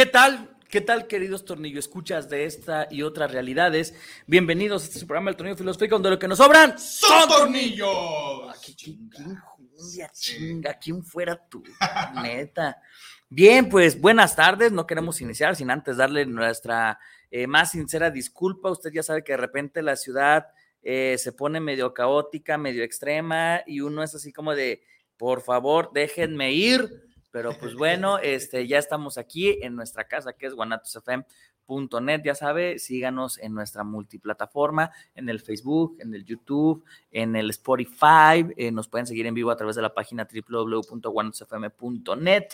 ¿Qué tal? ¿Qué tal, queridos tornillo escuchas de esta y otras realidades? Bienvenidos a este programa El Tornillo Filosófico, donde lo que nos sobran son tornillos. Aquí, chinga, chinga, ¿quién fuera tú? Neta. Bien, pues buenas tardes. No queremos iniciar sin antes darle nuestra eh, más sincera disculpa. Usted ya sabe que de repente la ciudad eh, se pone medio caótica, medio extrema, y uno es así como de, por favor, déjenme ir pero pues bueno, este, ya estamos aquí en nuestra casa que es guanatosfm.net, ya sabe, síganos en nuestra multiplataforma, en el Facebook, en el YouTube, en el Spotify, eh, nos pueden seguir en vivo a través de la página www.guanatosfm.net,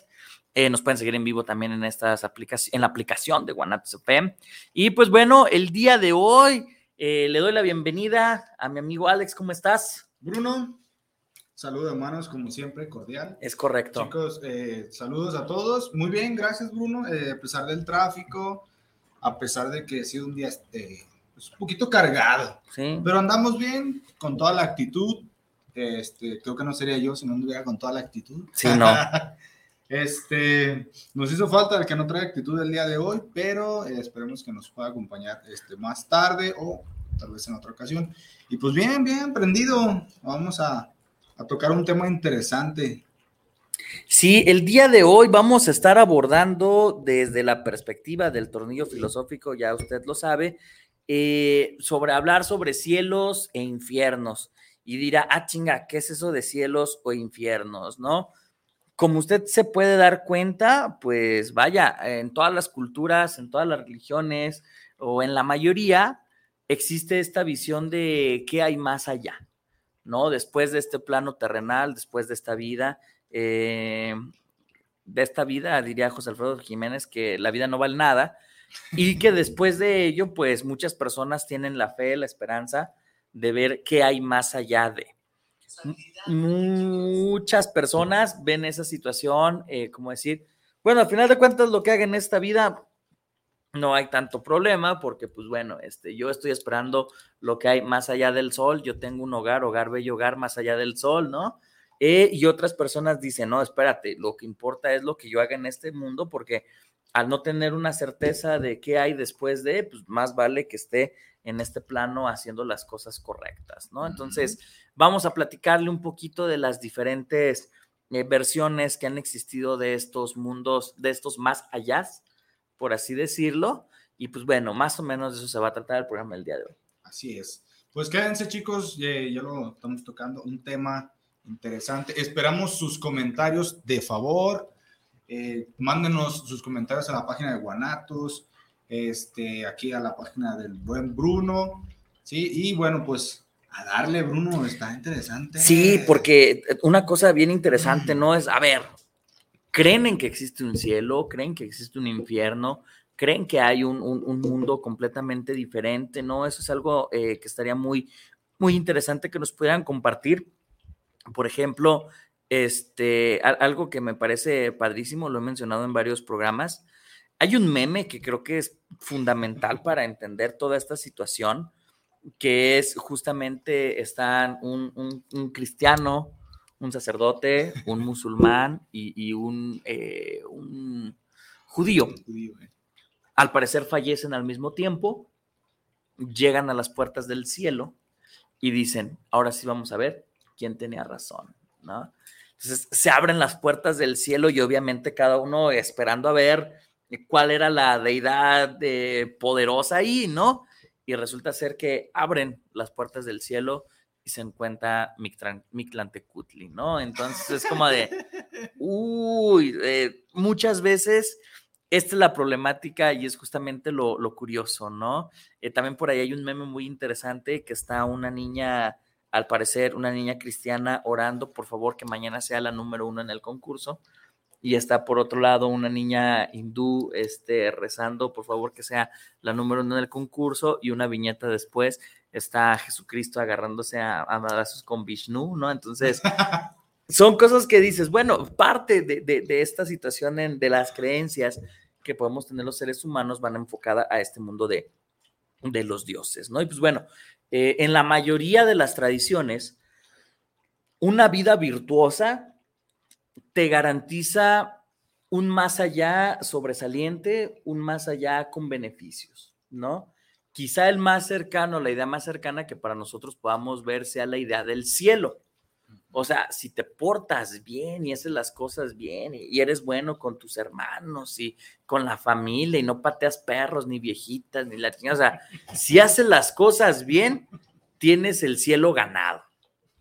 eh, nos pueden seguir en vivo también en estas aplicaciones, en la aplicación de Guanatosfm. Y pues bueno, el día de hoy eh, le doy la bienvenida a mi amigo Alex, ¿cómo estás? Bruno, Saludos, hermanos, como siempre, cordial. Es correcto. Chicos, eh, saludos a todos. Muy bien, gracias, Bruno. Eh, a pesar del tráfico, a pesar de que ha sido un día este, pues, un poquito cargado, sí. pero andamos bien, con toda la actitud. Este, creo que no sería yo si no anduviera con toda la actitud. Sí, no. este, nos hizo falta el que no trae actitud el día de hoy, pero eh, esperemos que nos pueda acompañar este, más tarde o tal vez en otra ocasión. Y pues bien, bien, prendido. Vamos a a tocar un tema interesante. Sí, el día de hoy vamos a estar abordando desde la perspectiva del tornillo filosófico, ya usted lo sabe, eh, sobre hablar sobre cielos e infiernos. Y dirá, ah, chinga, ¿qué es eso de cielos o infiernos? ¿No? Como usted se puede dar cuenta, pues vaya, en todas las culturas, en todas las religiones o en la mayoría, existe esta visión de qué hay más allá, ¿no? Después de este plano terrenal, después de esta vida, eh, de esta vida, diría José Alfredo Jiménez, que la vida no vale nada y que después de ello, pues muchas personas tienen la fe, la esperanza de ver qué hay más allá de. Muchas personas ven esa situación, eh, como decir, bueno, al final de cuentas lo que haga en esta vida no hay tanto problema porque pues bueno, este, yo estoy esperando lo que hay más allá del sol, yo tengo un hogar, hogar bello, hogar más allá del sol, ¿no? Eh, y otras personas dicen, no, espérate, lo que importa es lo que yo haga en este mundo porque al no tener una certeza de qué hay después de, pues más vale que esté en este plano haciendo las cosas correctas, ¿no? Entonces, vamos a platicarle un poquito de las diferentes eh, versiones que han existido de estos mundos, de estos más allá, por así decirlo. Y pues bueno, más o menos de eso se va a tratar el programa del día de hoy. Así es. Pues quédense chicos, ya, ya lo estamos tocando, un tema interesante. Esperamos sus comentarios de favor. Eh, mándenos sus comentarios a la página de Guanatos, este, aquí a la página del buen Bruno. Sí, y bueno, pues a darle, Bruno, está interesante. Sí, porque una cosa bien interesante, ¿no? Es, a ver, creen en que existe un cielo, creen que existe un infierno, creen que hay un, mundo completamente diferente, ¿no? Eso es algo eh, que estaría muy, muy interesante que nos pudieran compartir. Por ejemplo, este, algo que me parece padrísimo, lo he mencionado en varios programas. Hay un meme que creo que es fundamental para entender toda esta situación, que es justamente están un, un cristiano, un sacerdote, un musulmán y, un, eh, un, judío. Eh. Al parecer fallecen al mismo tiempo, llegan a las puertas del cielo y dicen, ahora sí vamos a ver quién tenía razón, ¿no? Entonces se abren las puertas del cielo y obviamente cada uno esperando a ver cuál era la deidad eh, poderosa ahí, ¿no? Y resulta ser que abren las puertas del cielo y se encuentra Mictlantecutli, ¿no? Entonces es como de, uy, eh, muchas veces esta es la problemática y es justamente lo, curioso, ¿no? Eh, también por ahí hay un meme muy interesante que está una niña, al parecer, una niña cristiana orando, por favor, que mañana sea la número uno en el concurso. Y está por otro lado una niña hindú este, rezando, por favor, que sea la número uno en el concurso. Y una viñeta después está Jesucristo agarrándose a, a con Vishnu, ¿no? Entonces, son cosas que dices, bueno, parte de, esta situación de las creencias que podemos tener los seres humanos van enfocada a este mundo de, de los dioses, ¿no? Y pues bueno, eh, en la mayoría de las tradiciones, una vida virtuosa te garantiza un más allá sobresaliente, un más allá con beneficios, ¿no? Quizá el más cercano, la idea más cercana que para nosotros podamos ver sea la idea del cielo, o sea, si te portas bien y haces las cosas bien y eres bueno con tus hermanos y con la familia y no pateas perros ni viejitas ni latinas, o sea, si haces las cosas bien, tienes el cielo ganado.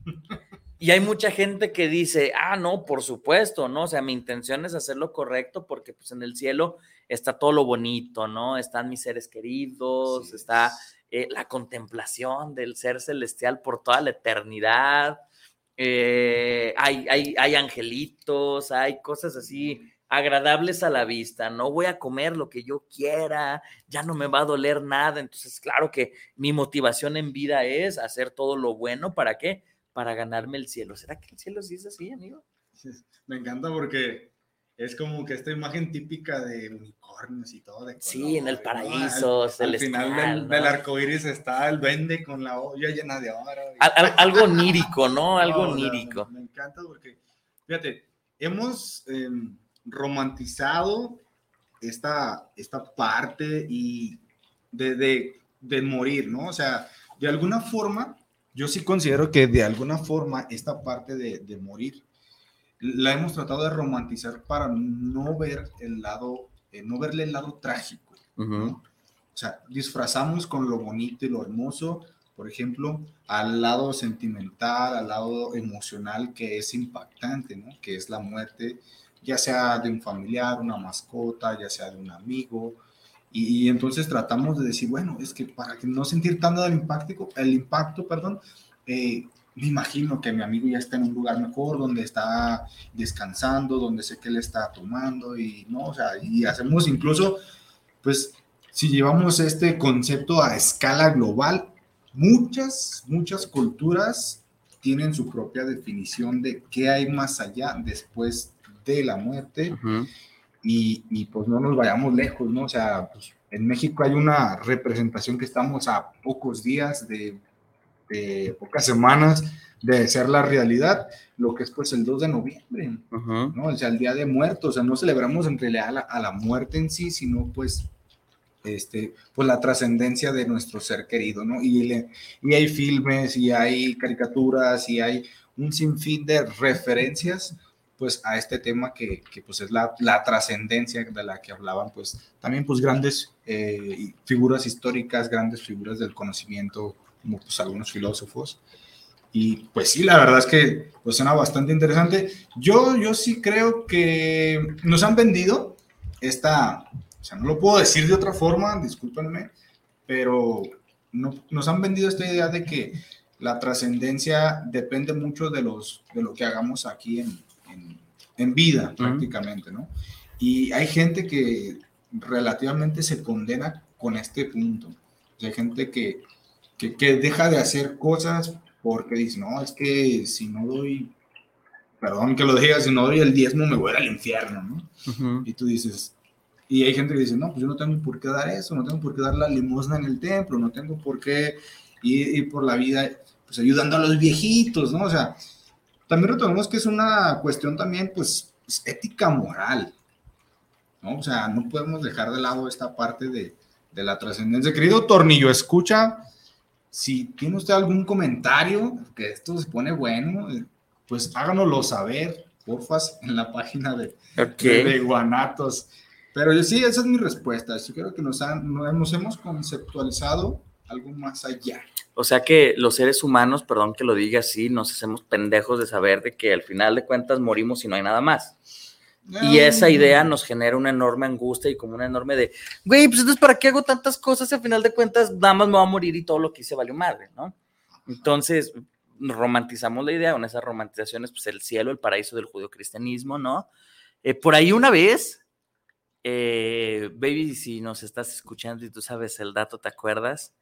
Y hay mucha gente que dice, ah, no, por supuesto, ¿no? O sea, mi intención es hacer lo correcto porque pues en el cielo está todo lo bonito, ¿no? Están mis seres queridos, está eh, la contemplación del ser celestial por toda la eternidad eh, hay, hay, hay angelitos, hay cosas así agradables a la vista, no voy a comer lo que yo quiera, ya no me va a doler nada, entonces claro que mi motivación en vida es hacer todo lo bueno, ¿para qué? Para ganarme el cielo. ¿Será que el cielo sí es así, amigo? me encanta porque es como que esta imagen típica de unicornios y todo. De sí, en el paraíso. Al, final del, arco iris está el vende con la olla llena de oro. algo onírico, ¿no? Algo onírico. me encanta porque, fíjate, hemos em, romantizado esta, esta parte y de, de, morir, ¿no? O sea, de alguna forma, yo sí considero que de alguna forma esta parte de, de morir la hemos tratado de romantizar para no ver el lado, eh, no verle el lado trágico. O sea, disfrazamos con lo bonito y lo hermoso, por ejemplo, al lado sentimental, al lado emocional que es impactante, ¿no? Que es la muerte, ya sea de un familiar, una mascota, ya sea de un amigo. Y, entonces tratamos de decir, bueno, es que para que no sentir tanto el impacto, el impacto, perdón, eh, me imagino que mi amigo ya está en un lugar mejor, donde está descansando, donde sé que él está tomando y no, o sea, y hacemos incluso, pues, si llevamos este concepto a escala global, muchas, muchas culturas tienen su propia definición de qué hay más allá después de la muerte y, y, pues no nos vayamos lejos, ¿no? O sea, pues, en México hay una representación que estamos a pocos días de de pocas semanas de ser la realidad, lo que es pues el 2 de noviembre, ¿no? O sea, el Día de Muertos, o sea, no celebramos en realidad a la, a la muerte en sí, sino pues, este, pues la trascendencia de nuestro ser querido, ¿no? Y, le, y hay filmes, y hay caricaturas, y hay un sinfín de referencias, pues, a este tema que, que pues es la, la trascendencia de la que hablaban, pues, también pues grandes eh, figuras históricas, grandes figuras del conocimiento como pues algunos filósofos. Y pues sí, la verdad es que pues suena bastante interesante. Yo, yo sí creo que nos han vendido esta, o sea, no lo puedo decir de otra forma, discúlpenme, pero no, nos han vendido esta idea de que la trascendencia depende mucho de, los, de lo que hagamos aquí en, en, vida, prácticamente, ¿no? Y hay gente que relativamente se condena con este punto. hay gente que que, que, deja de hacer cosas porque dice, no, es que si no doy, perdón que lo diga, si no doy el diezmo me voy al infierno, ¿no? Y tú dices, y hay gente que dice, no, pues yo no tengo por qué dar eso, no tengo por qué dar la limosna en el templo, no tengo por qué ir, por la vida, pues ayudando a los viejitos, ¿no? O sea, también retomamos que es una cuestión también, pues, ética moral, ¿no? O sea, no podemos dejar de lado esta parte de, de la trascendencia. Querido Tornillo, escucha si tiene usted algún comentario, que esto se pone bueno, pues háganoslo saber, porfas, en la página de, de, Guanatos. Pero yo sí, esa es mi respuesta. Yo creo que nos, han, nos hemos conceptualizado algo más allá. O sea que los seres humanos, perdón que lo diga así, nos hacemos pendejos de saber de que al final de cuentas morimos y no hay nada más. Y esa idea nos genera una enorme angustia y como una enorme de, güey, pues entonces, ¿para qué hago tantas cosas? Y al final de cuentas, nada más me va a morir y todo lo que hice valió madre, ¿no? Entonces, romantizamos la idea, con esas romantizaciones, pues el cielo, el paraíso del judio-cristianismo, ¿no? Eh, por ahí una vez, eh, baby, si nos estás escuchando y tú sabes el dato, ¿te acuerdas?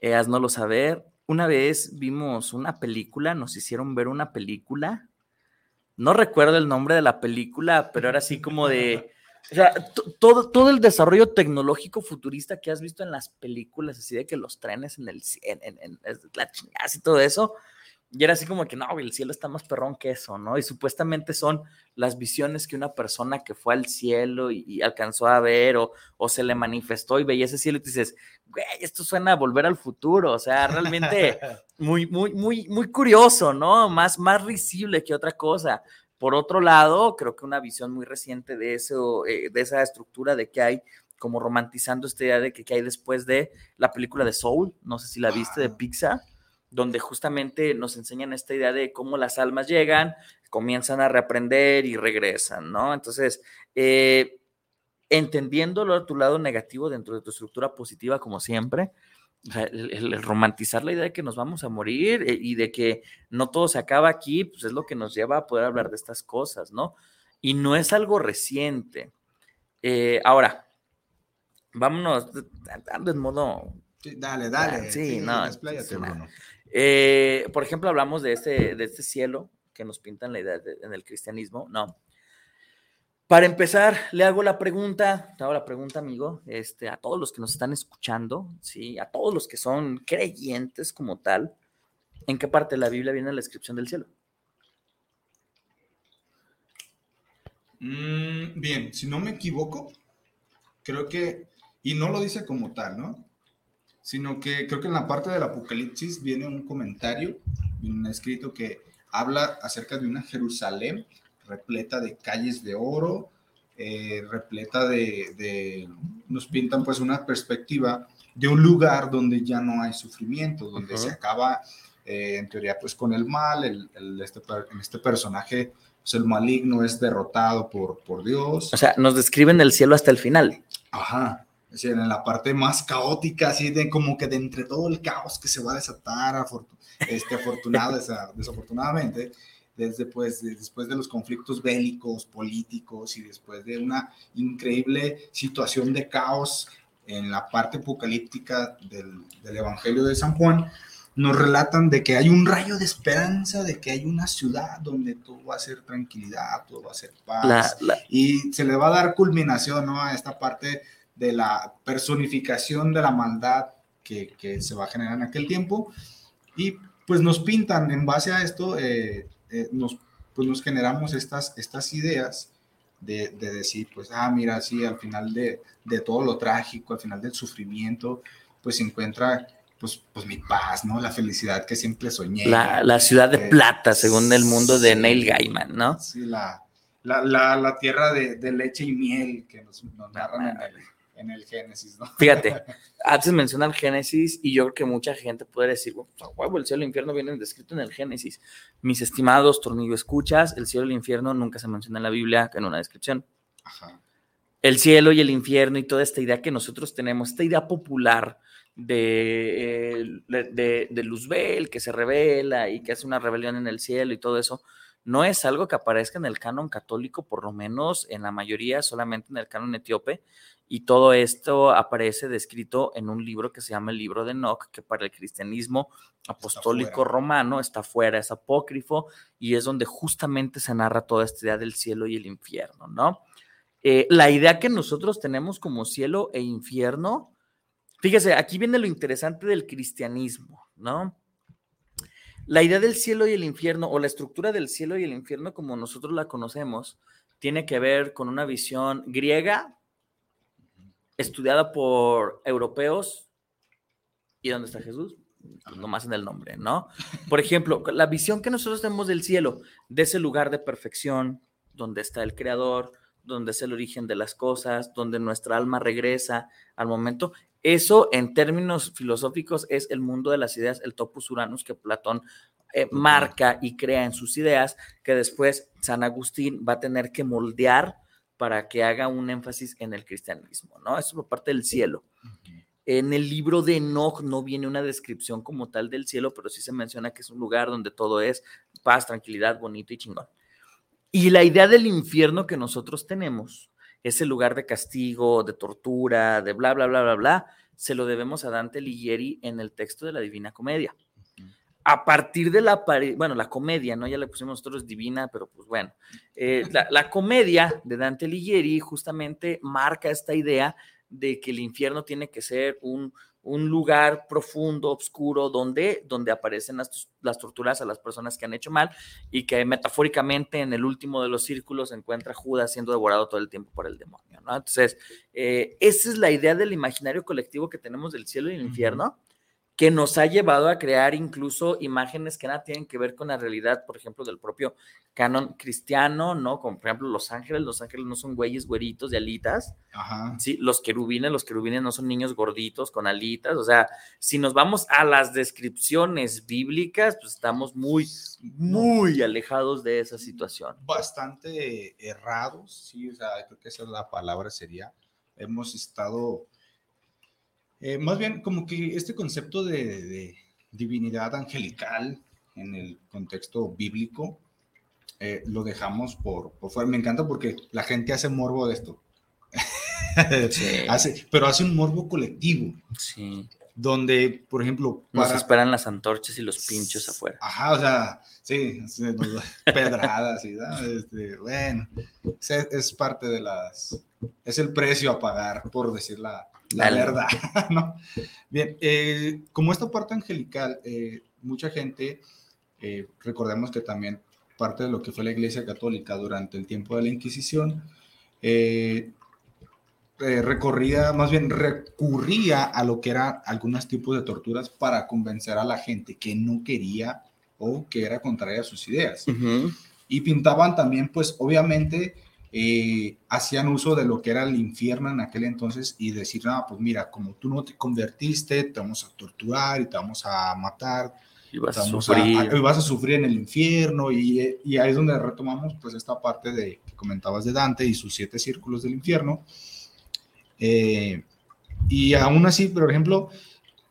Eh, haznoslo saber. Una vez vimos una película, nos hicieron ver una película no recuerdo el nombre de la película, pero era así como de, o sea, todo, todo el desarrollo tecnológico futurista que has visto en las películas, así de que los trenes en el en, en, en la chingada y todo eso, y era así como que no, el cielo está más perrón que eso, ¿no? Y supuestamente son las visiones que una persona que fue al cielo y, alcanzó a ver o, o, se le manifestó y veía ese cielo y te dices, güey, esto suena a volver al futuro, o sea, realmente muy, muy, muy, muy curioso, ¿no? Más, más risible que otra cosa. Por otro lado, creo que una visión muy reciente de eso, eh, de esa estructura de que hay como romantizando esta idea de que, que hay después de la película de Soul, no sé si la viste, de Pixar donde justamente nos enseñan esta idea de cómo las almas llegan, comienzan a reaprender y regresan, ¿no? Entonces, eh, entendiéndolo tu lado negativo dentro de tu estructura positiva, como siempre, el, romantizar la idea de que nos vamos a morir eh, y de que no todo se acaba aquí, pues es lo que nos lleva a poder hablar de estas cosas, ¿no? Y no es algo reciente. Eh, ahora, vámonos dando en modo dale, dale. Sí, no. Eh, por ejemplo, hablamos de este, de este cielo que nos pintan la idea en el cristianismo. No. Para empezar, le hago la pregunta, te hago la pregunta, amigo, este, a todos los que nos están escuchando, ¿sí? a todos los que son creyentes como tal, ¿en qué parte de la Biblia viene la descripción del cielo? Mm, bien, si no me equivoco, creo que, y no lo dice como tal, ¿no? Sino que creo que en la parte del Apocalipsis viene un comentario, un escrito que habla acerca de una Jerusalén repleta de calles de oro, eh, repleta de, nos pintan pues una perspectiva de un lugar donde ya no hay sufrimiento, donde se acaba eh, en teoría pues con el mal, el, este, en este personaje pues, el maligno es derrotado por, por Dios. O sea, nos describen el cielo hasta el final. Ajá, es decir, en la parte más caótica, así de como que de entre todo el caos que se va a desatar, este, afortunado, desafortunadamente, desde pues, después de los conflictos bélicos, políticos y después de una increíble situación de caos en la parte apocalíptica del, del Evangelio de San Juan, nos relatan de que hay un rayo de esperanza, de que hay una ciudad donde todo va a ser tranquilidad, todo va a ser paz, y se le va a dar culminación ¿no? a esta parte de la personificación de la maldad que, que, se va a generar en aquel tiempo. Y pues nos pintan en base a esto, eh, eh, nos, pues nos generamos estas, estas ideas de, de, decir, pues, ah, mira, sí, al final de, de, todo lo trágico, al final del sufrimiento, pues se encuentra pues, pues mi paz, ¿no? La felicidad que siempre soñé. La, la ciudad de eh, plata, según el mundo de Neil Gaiman, ¿no? Sí, la, la, la tierra de, leche y miel que nos, nos narran en el, en el Génesis, ¿no? Fíjate, antes menciona el Génesis y yo creo que mucha gente puede decir, bueno, el cielo y el infierno vienen descritos en el Génesis. Mis estimados tornillo escuchas, el cielo y el infierno nunca se menciona en la Biblia en una descripción. Ajá. El cielo y el infierno y toda esta idea que nosotros tenemos, esta idea popular de, de, de Luzbel que se revela y que hace una rebelión en el cielo y todo eso, no es algo que aparezca en el canon católico, por lo menos en la mayoría, solamente en el canon etíope, y todo esto aparece descrito en un libro que se llama el libro de Enoch, que para el cristianismo apostólico romano está fuera, es apócrifo, y es donde justamente se narra toda esta idea del cielo y el infierno, ¿no? Eh, la idea que nosotros tenemos como cielo e infierno, fíjese, aquí viene lo interesante del cristianismo, ¿no? La idea del cielo y el infierno, o la estructura del cielo y el infierno como nosotros la conocemos, tiene que ver con una visión griega, estudiada por europeos. ¿Y dónde está Jesús? Nomás en el nombre, ¿no? Por ejemplo, la visión que nosotros tenemos del cielo, de ese lugar de perfección, donde está el Creador, donde es el origen de las cosas, donde nuestra alma regresa al momento, Eso en términos filosóficos es el mundo de las ideas, el topus uranus que Platón eh, marca y crea en sus ideas, que después San Agustín va a tener que moldear para que haga un énfasis en el cristianismo, ¿no? Eso por parte del cielo. En el libro de Enoch no viene una descripción como tal del cielo, pero sí se menciona que es un lugar donde todo es paz, tranquilidad, bonito y chingón. Y la idea del infierno que nosotros tenemos, ese lugar de castigo, de tortura, de bla, bla, bla, bla, bla, se lo debemos a Dante Alighieri en el texto de la Divina Comedia. A partir de la, bueno, la comedia, ¿no? Ya le pusimos nosotros divina, pero pues bueno, eh, la, la, comedia de Dante Alighieri justamente marca esta idea de que el infierno tiene que ser un, un lugar profundo, oscuro, donde, donde aparecen las, las, torturas a las personas que han hecho mal y que metafóricamente en el último de los círculos se encuentra Judas siendo devorado todo el tiempo por el demonio. ¿no? Entonces, eh, esa es la idea del imaginario colectivo que tenemos del cielo y el infierno que nos ha llevado a crear incluso imágenes que nada tienen que ver con la realidad, por ejemplo, del propio canon cristiano, ¿no? Como por ejemplo los ángeles, los ángeles no son güeyes güeritos de alitas, Ajá. ¿sí? Los querubines, los querubines no son niños gorditos con alitas, o sea, si nos vamos a las descripciones bíblicas, pues estamos muy, muy alejados de esa situación. Bastante errados, sí, o sea, creo que esa es la palabra sería, hemos estado eh, más bien, como que este concepto de, divinidad angelical en el contexto bíblico, eh, lo dejamos por, por, fuera. Me encanta porque la gente hace morbo de esto. hace, pero hace un morbo colectivo. Sí. Donde, por ejemplo. Nos esperan las antorchas y los pinchos afuera. Ajá, o sea, sí, pedradas y este, bueno, es, es, parte de las. Es el precio a pagar, por decir la, la verdad, ¿no? Bien, eh, como esta parte angelical, eh, mucha gente, eh, recordemos que también parte de lo que fue la Iglesia Católica durante el tiempo de la Inquisición, recorría, más bien recurría a lo que eran algunos tipos de torturas para convencer a la gente que no quería o que era contraria a sus ideas. Y pintaban también, pues, obviamente, eh, hacían uso de lo que era el infierno en aquel entonces y decir, no, pues mira, como tú no te convertiste, te vamos a torturar y te vamos a matar. Y vas, a sufrir. y vas a sufrir en el infierno y, y, ahí es donde retomamos pues esta parte de que comentabas de Dante y sus siete círculos del infierno. Eh, y aún así, por ejemplo,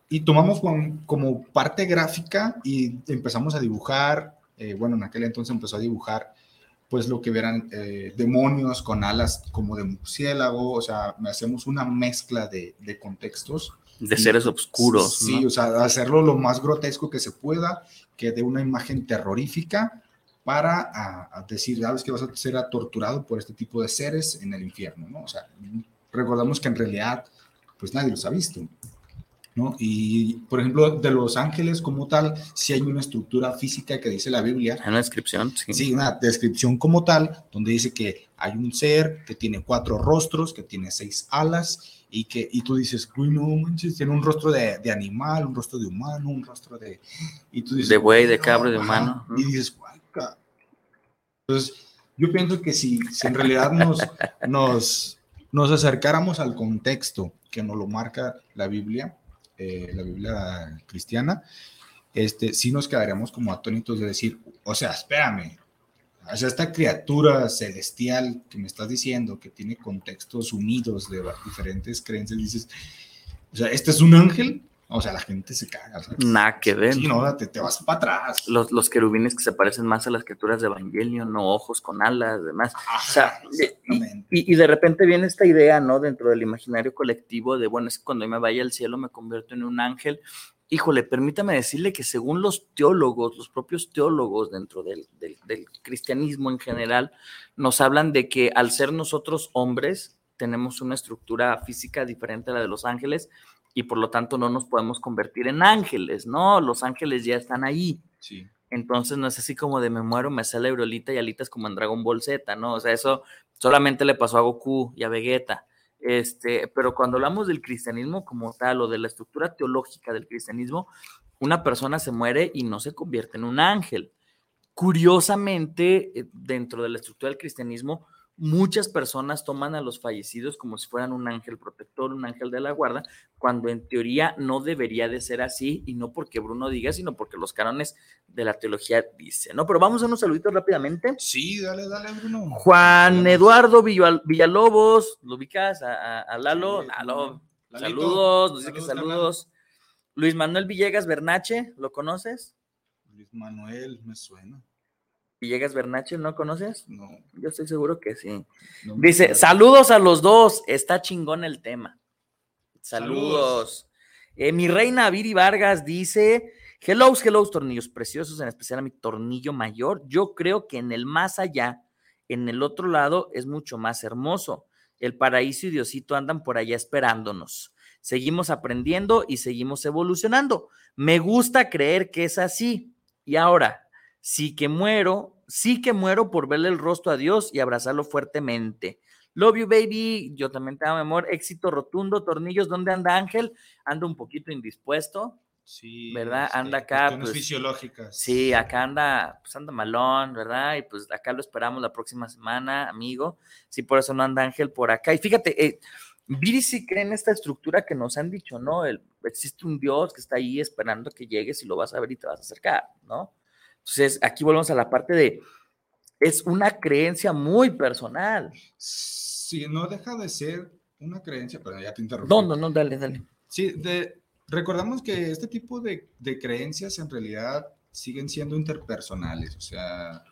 y tomamos como parte gráfica y empezamos a dibujar, eh, bueno, en aquel entonces empezó a dibujar pues lo que verán eh, demonios con alas como de murciélago, o sea, hacemos una mezcla de, de contextos. De seres oscuros. Sí, o sea, hacerlo lo más grotesco que se pueda, que dé una imagen terrorífica para a, decir, sabes que vas a ser torturado por este tipo de seres en el infierno, ¿no? O sea, recordamos que en realidad, pues nadie los ha visto. ¿No? Y, por ejemplo, de los ángeles como tal, si hay una estructura física que dice la Biblia. Una descripción, sí. Sí, una descripción como tal, donde dice que hay un ser que tiene cuatro rostros, que tiene seis alas, y que y tú dices, uy, no manches, tiene un rostro de, de animal, un rostro de humano, un rostro de... Y tú dices, de buey, de cabra, de humano. Y dices, Entonces, yo pienso que si, si en realidad nos, nos, nos acercáramos al contexto que nos lo marca la Biblia, eh, la Biblia cristiana, este, sí nos quedaríamos como atónitos de decir, o sea, espérame, o sea, esta criatura celestial que me estás diciendo, que tiene contextos unidos de diferentes creencias, dices, o sea, ¿este es un ángel? O sea, la gente se caga. Nada que ver. Sí, no, te, te vas para atrás. Los, los, querubines que se parecen más a las criaturas de Evangelio, no ojos con alas, demás. o sea, y, y, de repente viene esta idea, ¿no? Dentro del imaginario colectivo de, bueno, es que cuando me vaya al cielo me convierto en un ángel. Híjole, permítame decirle que según los teólogos, los propios teólogos dentro del, del, del cristianismo en general, nos hablan de que al ser nosotros hombres, tenemos una estructura física diferente a la de los ángeles y por lo tanto no nos podemos convertir en ángeles, ¿no? Los ángeles ya están ahí. Sí. Entonces no es así como de me muero, me sale Aurolita y alitas como en Dragon Ball Z, ¿no? O sea, eso solamente le pasó a Goku y a Vegeta. Este, pero cuando hablamos del cristianismo como tal o de la estructura teológica del cristianismo, una persona se muere y no se convierte en un ángel. Curiosamente, eh, dentro de la estructura del cristianismo, muchas personas toman a los fallecidos como si fueran un ángel protector, un ángel de la guarda, cuando en teoría no debería de ser así y no porque Bruno diga, sino porque los cánones de la teología dicen, ¿no? Pero vamos a unos saluditos rápidamente. Sí, dale, dale, Bruno. Juan Eduardo Villalobos, ¿lo ubicas? A, Lalo, Lalo, saludos, nos dice que saludos. Luis Manuel Villegas Bernache, ¿lo conoces? Luis Manuel, me suena. Villegas Bernache, ¿no conoces? No. Yo estoy seguro que sí. Dice, saludos a los dos, está chingón el tema. Saludos. Eh, mi reina Viri Vargas dice, hello, hello, tornillos preciosos, en especial a mi tornillo mayor. Yo creo que en el más allá, en el otro lado, es mucho más hermoso. El paraíso y Diosito andan por allá esperándonos. Seguimos aprendiendo y seguimos evolucionando. Me gusta creer que es así. Y ahora, sí que muero, sí que muero por verle el rostro a Dios y abrazarlo fuertemente. Love you, baby. Yo también te amo, amor. Éxito rotundo. Tornillos, ¿dónde anda Ángel? Anda un poquito indispuesto. Sí. ¿Verdad? Este, anda acá. Pues, fisiológicas. Sí, acá anda, pues anda malón, ¿verdad? Y pues acá lo esperamos la próxima semana, amigo. Sí, por eso no anda Ángel por acá. Y fíjate, eh, Viri sí cree en esta estructura que nos han dicho, ¿no? El, existe un Dios que está ahí esperando que llegues y lo vas a ver y te vas a acercar, ¿no? Entonces, aquí volvemos a la parte de, es una creencia muy personal. Sí, no deja de ser una creencia, pero ya te interrumpí. No, no, no, dale, dale. Sí, de, recordamos que este tipo de, de creencias en realidad siguen siendo interpersonales, o sea,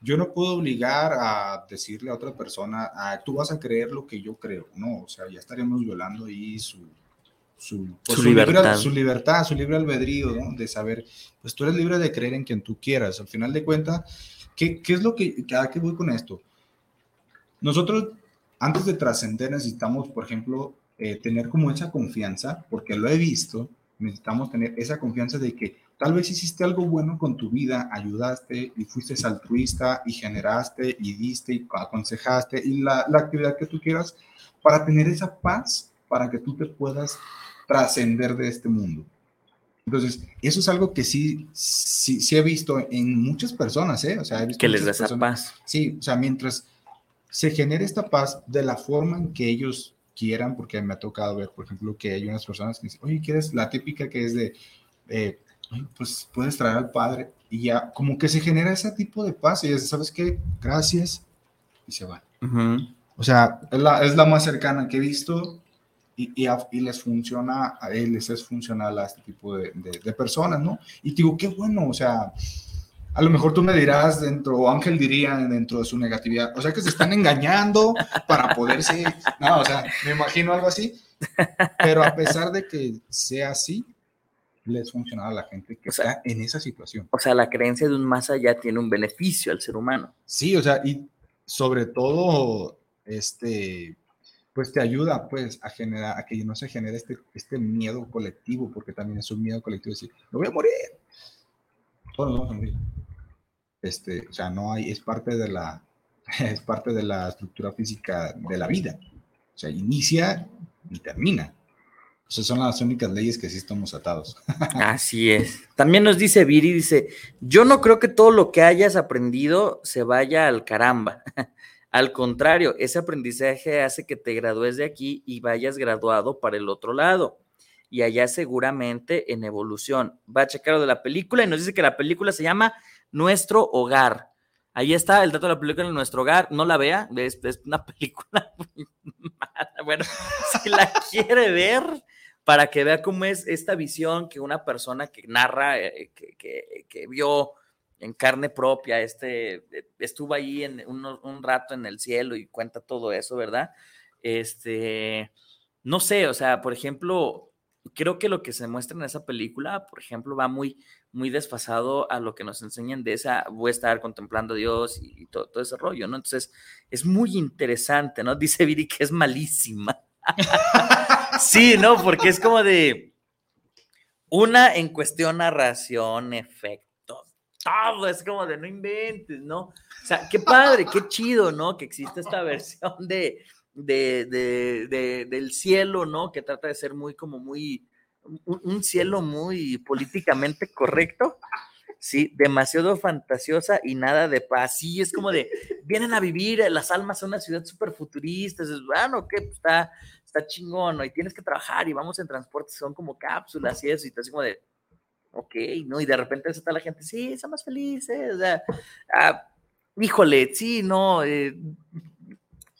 yo no puedo obligar a decirle a otra persona, ah, tú vas a creer lo que yo creo, no, o sea, ya estaríamos violando ahí su, su, pues, su, libertad. Libre, su libertad, su libre albedrío, ¿no? De saber, pues tú eres libre de creer en quien tú quieras. Al final de cuentas, ¿qué, qué es lo que, a qué voy con esto? Nosotros, antes de trascender, necesitamos, por ejemplo, eh, tener como esa confianza, porque lo he visto, necesitamos tener esa confianza de que tal vez hiciste algo bueno con tu vida, ayudaste y fuiste altruista y generaste y diste y aconsejaste y la, la actividad que tú quieras para tener esa paz, para que tú te puedas trascender de este mundo. Entonces, eso es algo que sí, sí, sí he visto en muchas personas, ¿eh? O sea, he visto que les da esa paz. Sí, o sea, mientras se genere esta paz de la forma en que ellos quieran, porque me ha tocado ver, por ejemplo, que hay unas personas que dicen, oye, ¿quieres la típica que es de, eh, pues puedes traer al padre? Y ya, como que se genera ese tipo de paz y ya ¿sabes qué? Gracias. Y se va. O sea, es la, es la más cercana que he visto y, les funciona, a él les es funcional a este tipo de, personas, ¿no? Y digo, qué bueno, o sea, a lo mejor tú me dirás dentro, o Ángel diría dentro de su negatividad, o sea que se están engañando para poderse, no, o sea, me imagino algo así, pero a pesar de que sea así, les funciona a la gente que está en esa situación. O sea, la creencia de un más allá tiene un beneficio al ser humano. Sí, o sea, y sobre todo, este, pues te ayuda pues a generar, a que no se genere este, este miedo colectivo, porque también es un miedo colectivo decir, no voy a morir. Todos vamos a morir. Este, o sea, no hay, es parte de la, es parte de la estructura física de la vida. O sea, inicia y termina. O son las únicas leyes que sí estamos atados. Así es. También nos dice Viri, dice, yo no creo que todo lo que hayas aprendido se vaya al caramba. Al contrario, ese aprendizaje hace que te gradúes de aquí y vayas graduado para el otro lado. Y allá seguramente en evolución. Va a checar lo de la película y nos dice que la película se llama Nuestro Hogar. Ahí está el dato de la película en nuestro hogar. No la vea, es, una película muy mala. Bueno, si la quiere ver, para que vea cómo es esta visión que una persona que narra, eh, que, que vio en carne propia, este, eh, estuvo ahí en un, rato en el cielo y cuenta todo eso, ¿verdad? Este, no sé, o sea, por ejemplo, creo que lo que se muestra en esa película, por ejemplo, va muy, muy desfasado a lo que nos enseñan de esa, voy a estar contemplando a Dios y, todo, todo, ese rollo, ¿no? Entonces, es muy interesante, ¿no? Dice Viri que es malísima. sí, ¿no? Porque es como de una en cuestión narración, efecto todo, es como de no inventes, ¿no? O sea, qué padre, qué chido, ¿no? Que existe esta versión de, de, de, del cielo, ¿no? Que trata de ser muy, como muy, un, cielo muy políticamente correcto. Sí, demasiado fantasiosa y nada de paz. Sí, es como de, vienen a vivir las almas a una ciudad súper futurista. Es bueno, que pues, está, está chingón, ¿no? Y tienes que trabajar y vamos en transporte, son como cápsulas y eso, y te así como de, ok, ¿no? Y de repente está la gente, sí, más felices, o sea, ah, híjole, sí, no, eh,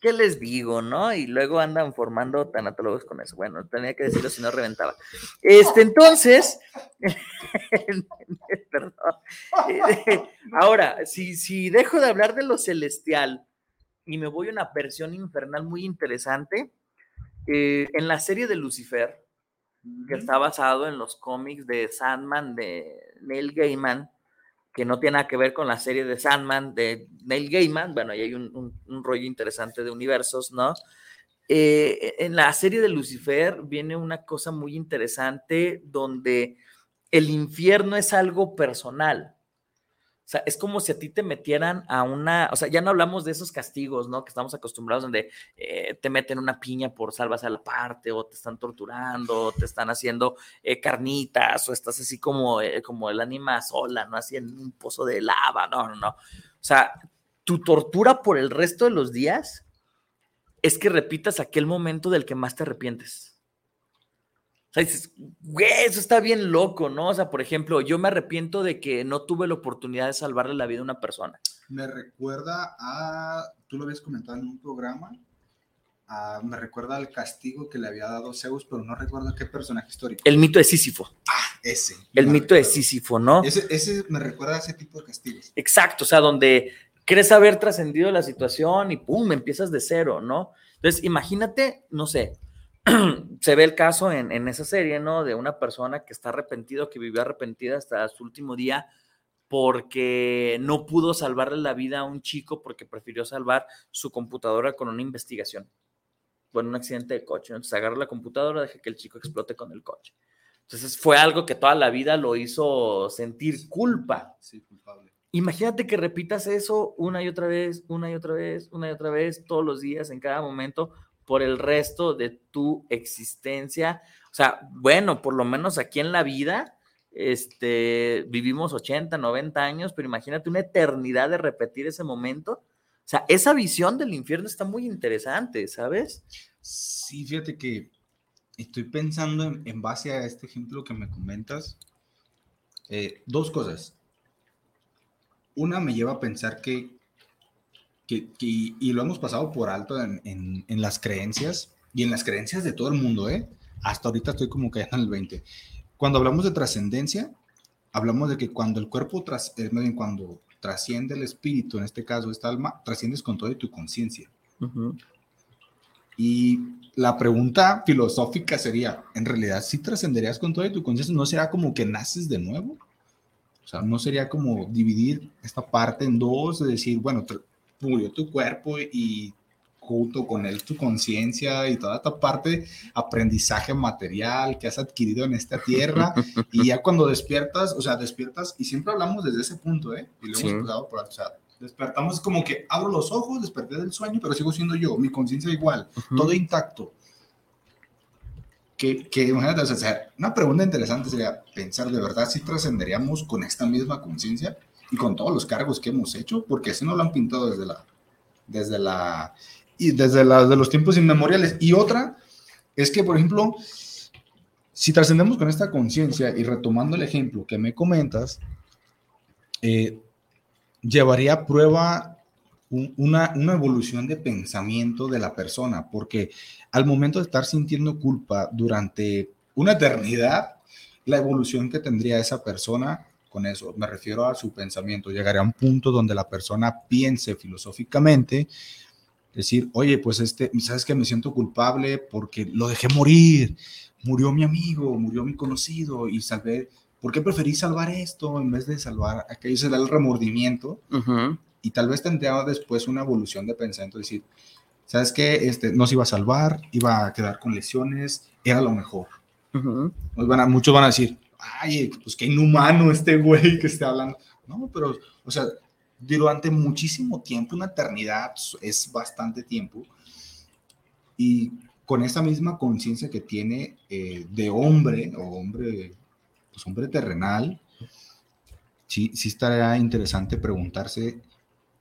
¿qué les digo, no? Y luego andan formando tanatólogos con eso. Bueno, tenía que decirlo si no reventaba. Este, entonces, perdón. Ahora, si, si dejo de hablar de lo celestial y me voy a una versión infernal muy interesante, eh, en la serie de Lucifer, que está basado en los cómics de Sandman de Neil Gaiman, que no tiene nada que ver con la serie de Sandman de Neil Gaiman, bueno, ahí hay un, rollo interesante de universos, ¿no? Eh, en la serie de Lucifer viene una cosa muy interesante donde el infierno es algo personal. Sea, es como si a ti te metieran a una, o sea, ya no hablamos de esos castigos, ¿no? Que estamos acostumbrados donde eh, te meten una piña por salvas a la parte, o te están torturando, o te están haciendo eh, carnitas, o estás así como, eh, como el ánima sola, ¿no? Así en un pozo de lava, no, no, no. O sea, tu tortura por el resto de los días es que repitas aquel momento del que más te arrepientes. O sea, dices, güey, eso está bien loco, ¿no? O sea, por ejemplo, yo me arrepiento de que no tuve la oportunidad de salvarle la vida a una persona. Me recuerda a, tú lo habías comentado en un programa, me recuerda al castigo que le había dado Zeus, pero no recuerdo a qué personaje histórico. El mito de Sísifo. Ah, ese. El mito de Sísifo, ¿no? Ese, ese me recuerda a ese tipo de castigos. Exacto, o sea, donde crees haber trascendido la situación y pum, empiezas de cero, ¿no? Entonces, imagínate, no sé, se ve el caso en, esa serie, ¿no? De una persona que está arrepentido, que vivió arrepentida hasta su último día porque no pudo salvarle la vida a un chico porque prefirió salvar su computadora con una investigación. Bueno, un accidente de coche. Entonces agarra la computadora, deja que el chico explote con el coche. Entonces fue algo que toda la vida lo hizo sentir culpa. Sí, culpable. Imagínate que repitas eso una y otra vez, una y otra vez, una y otra vez, todos los días, en cada momento, por el resto de tu existencia. O sea, bueno, por lo menos aquí en la vida, este, vivimos 80, 90 años, pero imagínate una eternidad de repetir ese momento. O sea, esa visión del infierno está muy interesante, ¿sabes? Sí, fíjate que estoy pensando en, base a este ejemplo que me comentas, eh, dos cosas. Una me lleva a pensar que y lo hemos pasado por alto en, en, las creencias y en las creencias de todo el mundo, ¿eh? Hasta ahorita estoy como que en el 20. Cuando hablamos de trascendencia, hablamos de que cuando el cuerpo, tras, eh, cuando trasciende el espíritu, en este caso esta alma, trasciendes con toda tu conciencia. Y la pregunta filosófica sería, en realidad, si trascenderías con toda tu conciencia, ¿no será como que naces de nuevo? O sea, no sería como dividir esta parte en dos, de decir, bueno, murió tu cuerpo y junto con él tu conciencia y toda esta parte aprendizaje material que has adquirido en esta tierra y ya cuando despiertas, o sea, despiertas y siempre hablamos desde ese punto, ¿eh? Y lo hemos por, o sea, despertamos como que abro los ojos, desperté del sueño, pero sigo siendo yo, mi conciencia igual, todo intacto. Que, que imagínate, o sea, una pregunta interesante sería pensar de verdad si trascenderíamos con esta misma conciencia y con todos los cargos que hemos hecho, porque así no lo han pintado desde la, desde la, y desde la, de los tiempos inmemoriales. Y otra es que, por ejemplo, si trascendemos con esta conciencia y retomando el ejemplo que me comentas, eh, llevaría a prueba una, una, evolución de pensamiento de la persona, porque al momento de estar sintiendo culpa durante una eternidad, la evolución que tendría esa persona con eso. Me refiero a su pensamiento. Llegaría a un punto donde la persona piense filosóficamente, decir, oye, pues este, sabes que me siento culpable porque lo dejé morir, murió mi amigo, murió mi conocido y salvé, ¿por qué preferí salvar esto en vez de salvar aquello? Se da el remordimiento y tal vez tendría después una evolución de pensamiento, decir, sabes que este, no se iba a salvar, iba a quedar con lesiones, era lo mejor. van a, muchos van a decir, ay, pues qué inhumano este güey que está hablando. No, pero, o sea, durante muchísimo tiempo, una eternidad es bastante tiempo, y con esa misma conciencia que tiene eh, de hombre, o hombre, pues hombre terrenal, sí, sí estaría interesante preguntarse,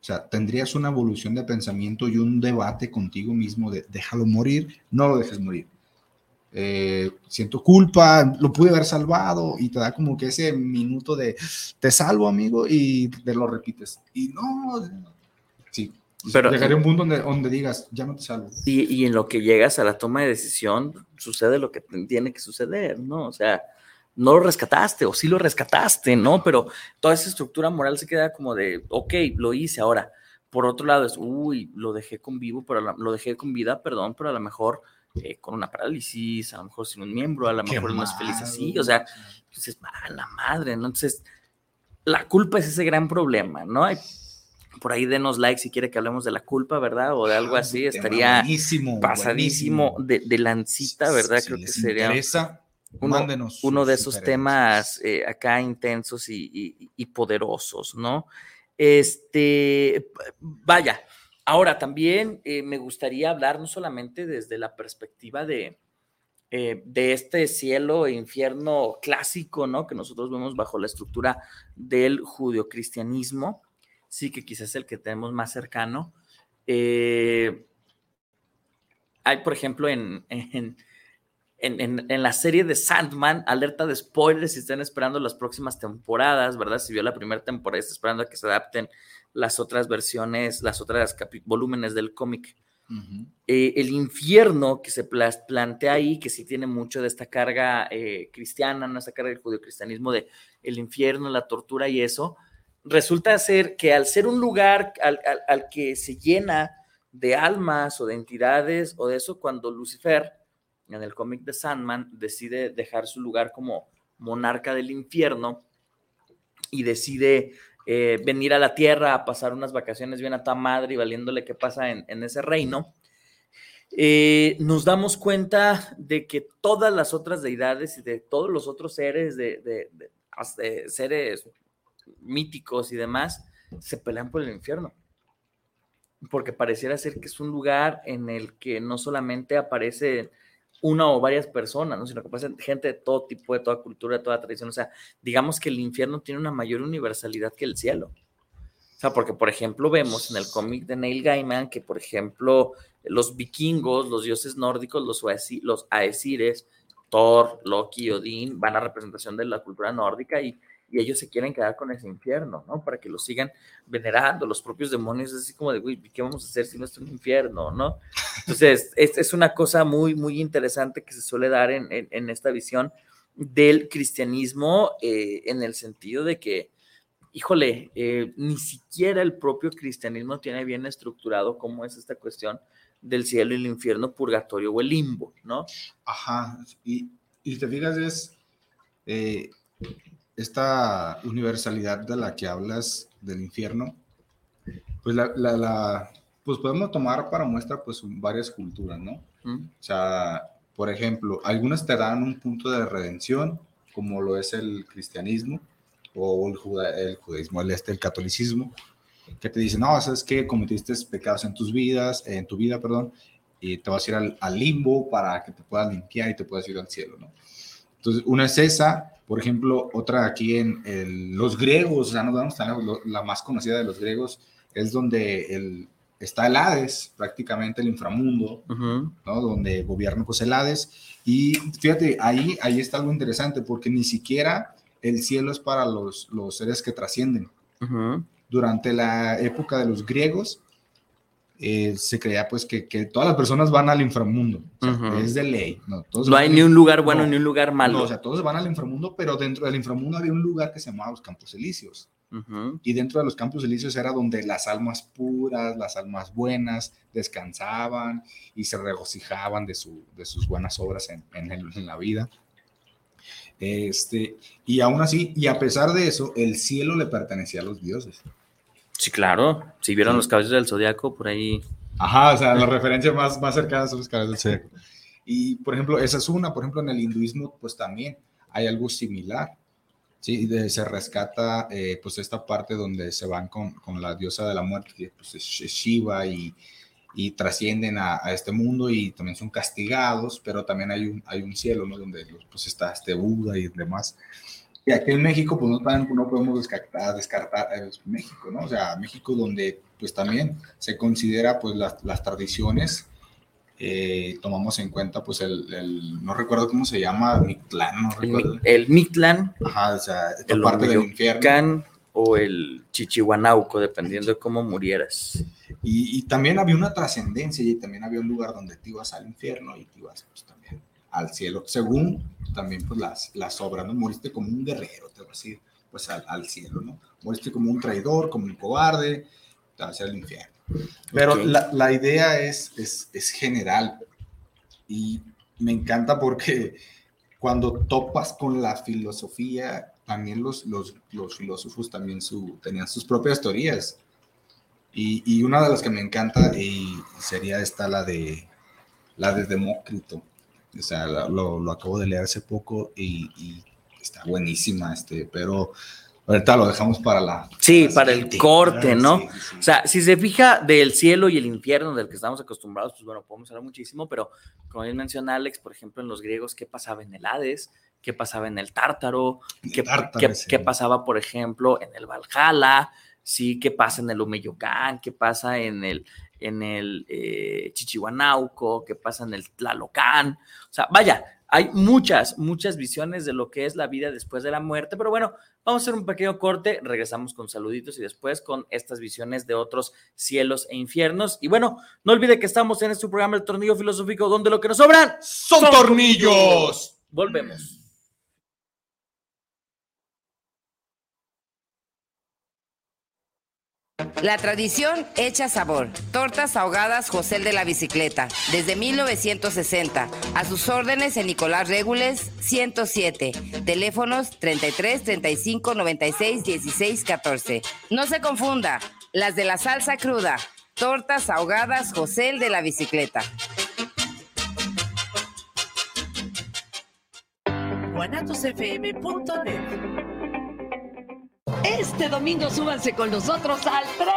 o sea, ¿tendrías una evolución de pensamiento y un debate contigo mismo de déjalo morir, no lo dejes morir? Eh, siento culpa, lo pude haber salvado y te da como que ese minuto de te salvo amigo y te lo repites y no, sí, pero dejaré un punto donde, donde digas ya no te salvo. Y, y, en lo que llegas a la toma de decisión sucede lo que tiene que suceder, ¿no? O sea, no lo rescataste o sí lo rescataste, ¿no? Pero toda esa estructura moral se queda como de, ok, lo hice ahora. Por otro lado es, uy, lo dejé con vivo, pero lo dejé con vida, perdón, pero a lo mejor eh, con una parálisis, a lo mejor sin un miembro, a lo mejor no es feliz así, o sea, dices, a la madre, ¿no? Entonces, la culpa es ese gran problema, ¿no? Hay, por ahí denos like si quiere que hablemos de la culpa, ¿verdad? O de algo ah, así, estaría pasadísimo De, de, lancita, ¿verdad? Creo que sería interesa, uno, uno de esos temas eh, acá intensos y, y, y, poderosos, ¿no? Este, vaya, Ahora, también eh, me gustaría hablar no solamente desde la perspectiva de, eh, de este cielo e infierno clásico, ¿no? Que nosotros vemos bajo la estructura del judio-cristianismo, sí que quizás es el que tenemos más cercano. Eh, hay, por ejemplo, en, en, en, la serie de Sandman, alerta de spoilers si están esperando las próximas temporadas, ¿verdad? Si vio la primera temporada, está esperando a que se adapten las otras versiones, las otras volúmenes del cómic. Eh, el infierno que se plantea ahí, que sí tiene mucho de esta carga eh, cristiana, ¿no? esta carga del judio-cristianismo de el infierno, la tortura y eso, resulta ser que al ser un lugar al, al que se llena de almas o de entidades o de eso, cuando Lucifer, en el cómic de Sandman, decide dejar su lugar como monarca del infierno y decide eh, venir a la tierra a pasar unas vacaciones bien a tu madre y valiéndole qué pasa en, ese reino, eh, nos damos cuenta de que todas las otras deidades y de todos los otros seres, de, seres míticos y demás, se pelean por el infierno. Porque pareciera ser que es un lugar en el que no solamente aparece una o varias personas, ¿no? sino que pasa gente de todo tipo, de toda cultura, de toda tradición. O sea, digamos que el infierno tiene una mayor universalidad que el cielo. O sea, porque, por ejemplo, vemos en el cómic de Neil Gaiman que, por ejemplo, los vikingos, los dioses nórdicos, los, los aesires, Thor, Loki, Odín, van a representación de la cultura nórdica y y ellos se quieren quedar con ese infierno, ¿no? Para que lo sigan venerando, los propios demonios, así como de, uy, ¿qué vamos a hacer si no es un infierno, ¿no? Entonces, es, es, una cosa muy, muy interesante que se suele dar en, en, esta visión del cristianismo eh, en el sentido de que, híjole, eh, ni siquiera el propio cristianismo tiene bien estructurado cómo es esta cuestión del cielo y el infierno, purgatorio o el limbo, ¿no? Ajá, y, y te fijas, es... Eh, esta universalidad de la que hablas del infierno, pues la, la, pues podemos tomar para muestra pues varias culturas, ¿no? O sea, por ejemplo, algunas te dan un punto de redención, como lo es el cristianismo o el, el judaísmo, el, este, el catolicismo, que te dicen, no, sabes que cometiste pecados en tus vidas, en tu vida, perdón, y te vas a ir al, al limbo para que te puedas limpiar y te puedas ir al cielo, ¿no? Entonces, una es esa, por ejemplo, otra aquí en los griegos, ya nos vamos a la más conocida de los griegos, es donde el, está el Hades, prácticamente el inframundo, ¿no? donde gobierna pues el Hades. Y fíjate, ahí, ahí está algo interesante, porque ni siquiera el cielo es para los, los seres que trascienden. Durante la época de los griegos, eh, se creía pues que, que, todas las personas van al inframundo, es de ley. No, no hay ni un lugar bueno ni un lugar malo. o sea, todos van al inframundo, pero dentro del inframundo había un lugar que se llamaba los Campos Elíseos. Y dentro de los Campos Elíseos era donde las almas puras, las almas buenas, descansaban y se regocijaban de, su, de sus buenas obras en, en, en la vida. Este, y aún así, y a pesar de eso, el cielo le pertenecía a los dioses. Sí, claro. Si vieron los caballos del zodiaco, por ahí. Ajá, o sea, las referencias más, más cercanas son los caballos del zodiaco. Y, por ejemplo, esa es una. Por ejemplo, en el hinduismo, pues también hay algo similar. Sí, se rescata, eh, pues, esta parte donde se van con, con, la diosa de la muerte, que pues, es Shiva, y, y trascienden a, a, este mundo y también son castigados, pero también hay un, hay un cielo, ¿no? Donde pues, está este Buda y demás. Y aquí en México, pues no, no podemos descartar, descartar eh, México, ¿no? O sea, México donde pues también se considera pues las, las tradiciones, eh, tomamos en cuenta pues el, el, no recuerdo cómo se llama, Mictlán, no recuerdo. El, el Mictlán. Ajá, o sea, esta parte del infierno. o el Chichihuanauco, dependiendo de cómo murieras. Y, y también había una trascendencia y también había un lugar donde te ibas al infierno y te ibas pues, al cielo, según también pues las, las obras, ¿no? Moriste como un guerrero, te voy a decir, pues al, al cielo, ¿no? Moriste como un traidor, como un cobarde, te vas al infierno. Pero okay. la, la, idea es, es, es general y me encanta porque cuando topas con la filosofía, también los, los, los filósofos también su, tenían sus propias teorías. Y, y, una de las que me encanta y sería esta, la de, la de Demócrito. O sea, lo, lo acabo de leer hace poco y, y, está buenísima, este, pero ahorita lo dejamos para la... Sí, para, para el corte, ¿no? Sí, sí. O sea, si se fija del cielo y el infierno del que estamos acostumbrados, pues bueno, podemos hablar muchísimo, pero como bien menciona Alex, por ejemplo, en los griegos, ¿qué pasaba en el Hades? ¿Qué pasaba en el Tártaro? ¿Qué, tártaro, ¿qué, sí. ¿qué pasaba, por ejemplo, en el Valhalla? ¿Sí? ¿Qué pasa en el Umeyocán? ¿Qué pasa en el, en el eh, Chichihuanauco, qué pasa en el Tlalocán. O sea, vaya, hay muchas, muchas visiones de lo que es la vida después de la muerte, pero bueno, vamos a hacer un pequeño corte, regresamos con saluditos y después con estas visiones de otros cielos e infiernos. Y bueno, no olvide que estamos en este programa El Tornillo Filosófico, donde lo que nos sobran son, tornillos. Volvemos. La tradición hecha sabor. Tortas ahogadas José de la Bicicleta, desde 1960. A sus órdenes en Nicolás Regules 107. Teléfonos 33 35 96 16 14. No se confunda, las de la salsa cruda. Tortas ahogadas José de la Bicicleta. guanatosfm.net este domingo súbanse con nosotros al tren.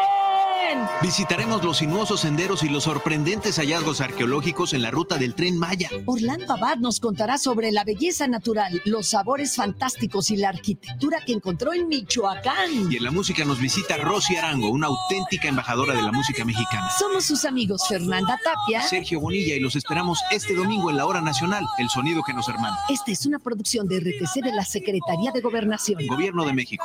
Visitaremos los sinuosos senderos y los sorprendentes hallazgos arqueológicos en la ruta del tren Maya. Orlando Abad nos contará sobre la belleza natural, los sabores fantásticos y la arquitectura que encontró en Michoacán. Y en la música nos visita Rosy Arango, una auténtica embajadora de la música mexicana. Somos sus amigos Fernanda Tapia, Sergio Bonilla y los esperamos este domingo en la hora nacional, el sonido que nos hermana. Esta es una producción de RTC de la Secretaría de Gobernación. Gobierno de México.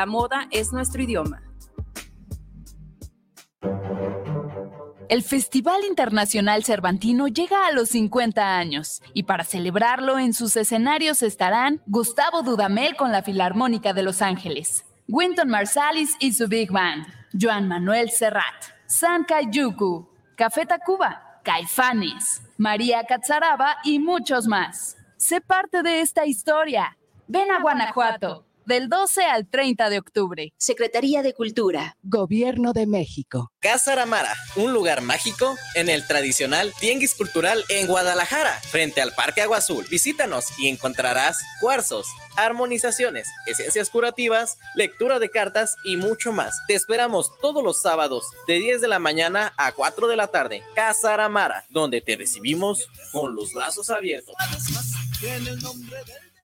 la moda es nuestro idioma. El Festival Internacional Cervantino llega a los 50 años y para celebrarlo en sus escenarios estarán Gustavo Dudamel con la Filarmónica de Los Ángeles, Winton Marsalis y su Big Band, Joan Manuel Serrat, San Kayuku, Café Tacuba, Caifanes, María Catzaraba y muchos más. Sé parte de esta historia. Ven a Guanajuato del 12 al 30 de octubre. Secretaría de Cultura. Gobierno de México. Casa Aramara, un lugar mágico en el tradicional Tianguis Cultural en Guadalajara, frente al Parque Agua Azul. Visítanos y encontrarás cuarzos, armonizaciones, esencias curativas, lectura de cartas y mucho más. Te esperamos todos los sábados de 10 de la mañana a 4 de la tarde. Casa Aramara, donde te recibimos con los brazos abiertos.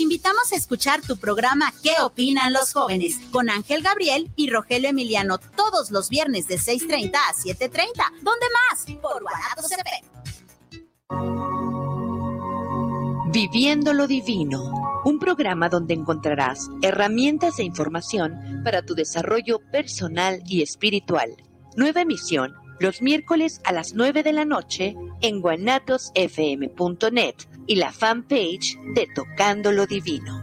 invitamos a escuchar tu programa ¿Qué opinan los jóvenes? con Ángel Gabriel y Rogelio Emiliano todos los viernes de 6.30 a 7.30. ¿Dónde más? Por Guanatos Viviendo lo Divino, un programa donde encontrarás herramientas e información para tu desarrollo personal y espiritual. Nueva emisión los miércoles a las 9 de la noche en guanatosfm.net y la fanpage de Tocando lo Divino.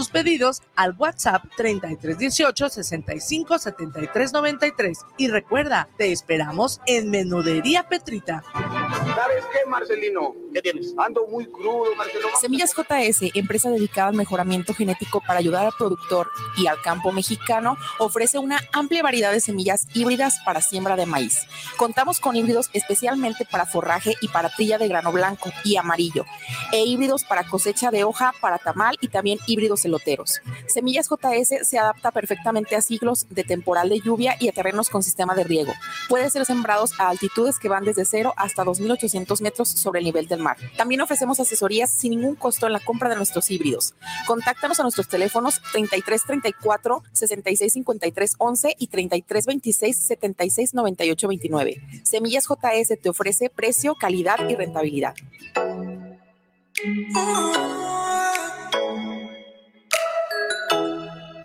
tus pedidos al WhatsApp 3318 65 73 93. Y recuerda, te esperamos en Menudería Petrita. ¿Sabes qué, Marcelino? ¿Qué tienes? Ando muy crudo, Marcelino. Semillas JS, empresa dedicada al mejoramiento genético para ayudar al productor y al campo mexicano, ofrece una amplia variedad de semillas híbridas para siembra de maíz. Contamos con híbridos especialmente para forraje y para trilla de grano blanco y amarillo, e híbridos para cosecha de hoja, para tamal y también híbridos eloteros. Semillas JS se adapta perfectamente a ciclos de temporal de lluvia y a terrenos con sistema de riego. Puede ser sembrados a altitudes que van desde 0 hasta 2.800 metros sobre el nivel del mar. También ofrecemos asesorías sin ningún costo en la compra de nuestros híbridos. Contáctanos a nuestros teléfonos 3334 6653 11 y 3326 76 98 29. Semillas JS te ofrece precio, calidad y rentabilidad.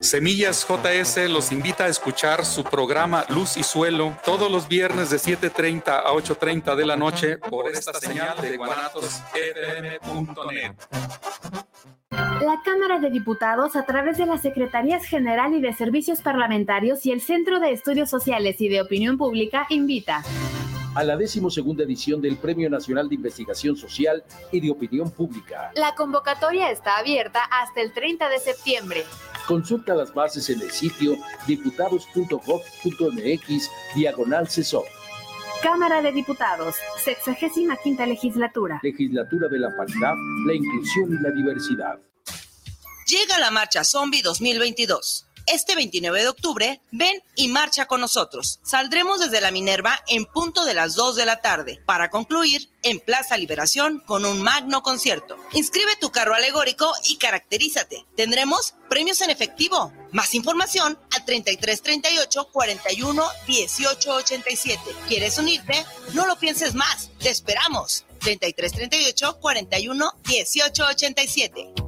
Semillas JS los invita a escuchar su programa Luz y Suelo todos los viernes de 7.30 a 8.30 de la noche por esta señal de guanatosfm.net. La Cámara de Diputados, a través de las Secretarías General y de Servicios Parlamentarios y el Centro de Estudios Sociales y de Opinión Pública, invita a la decimosegunda edición del Premio Nacional de Investigación Social y de Opinión Pública. La convocatoria está abierta hasta el 30 de septiembre. Consulta las bases en el sitio diputados.gov.mx diagonal CESOP. Cámara de Diputados, 65 quinta legislatura. Legislatura de la paridad, la inclusión y la diversidad. Llega la marcha Zombie 2022. Este 29 de octubre, ven y marcha con nosotros. Saldremos desde la Minerva en punto de las 2 de la tarde para concluir en Plaza Liberación con un magno concierto. Inscribe tu carro alegórico y caracterízate. Tendremos premios en efectivo. Más información al 33 38 41 18 87. ¿Quieres unirte? No lo pienses más. Te esperamos. 33 38 41 18 87.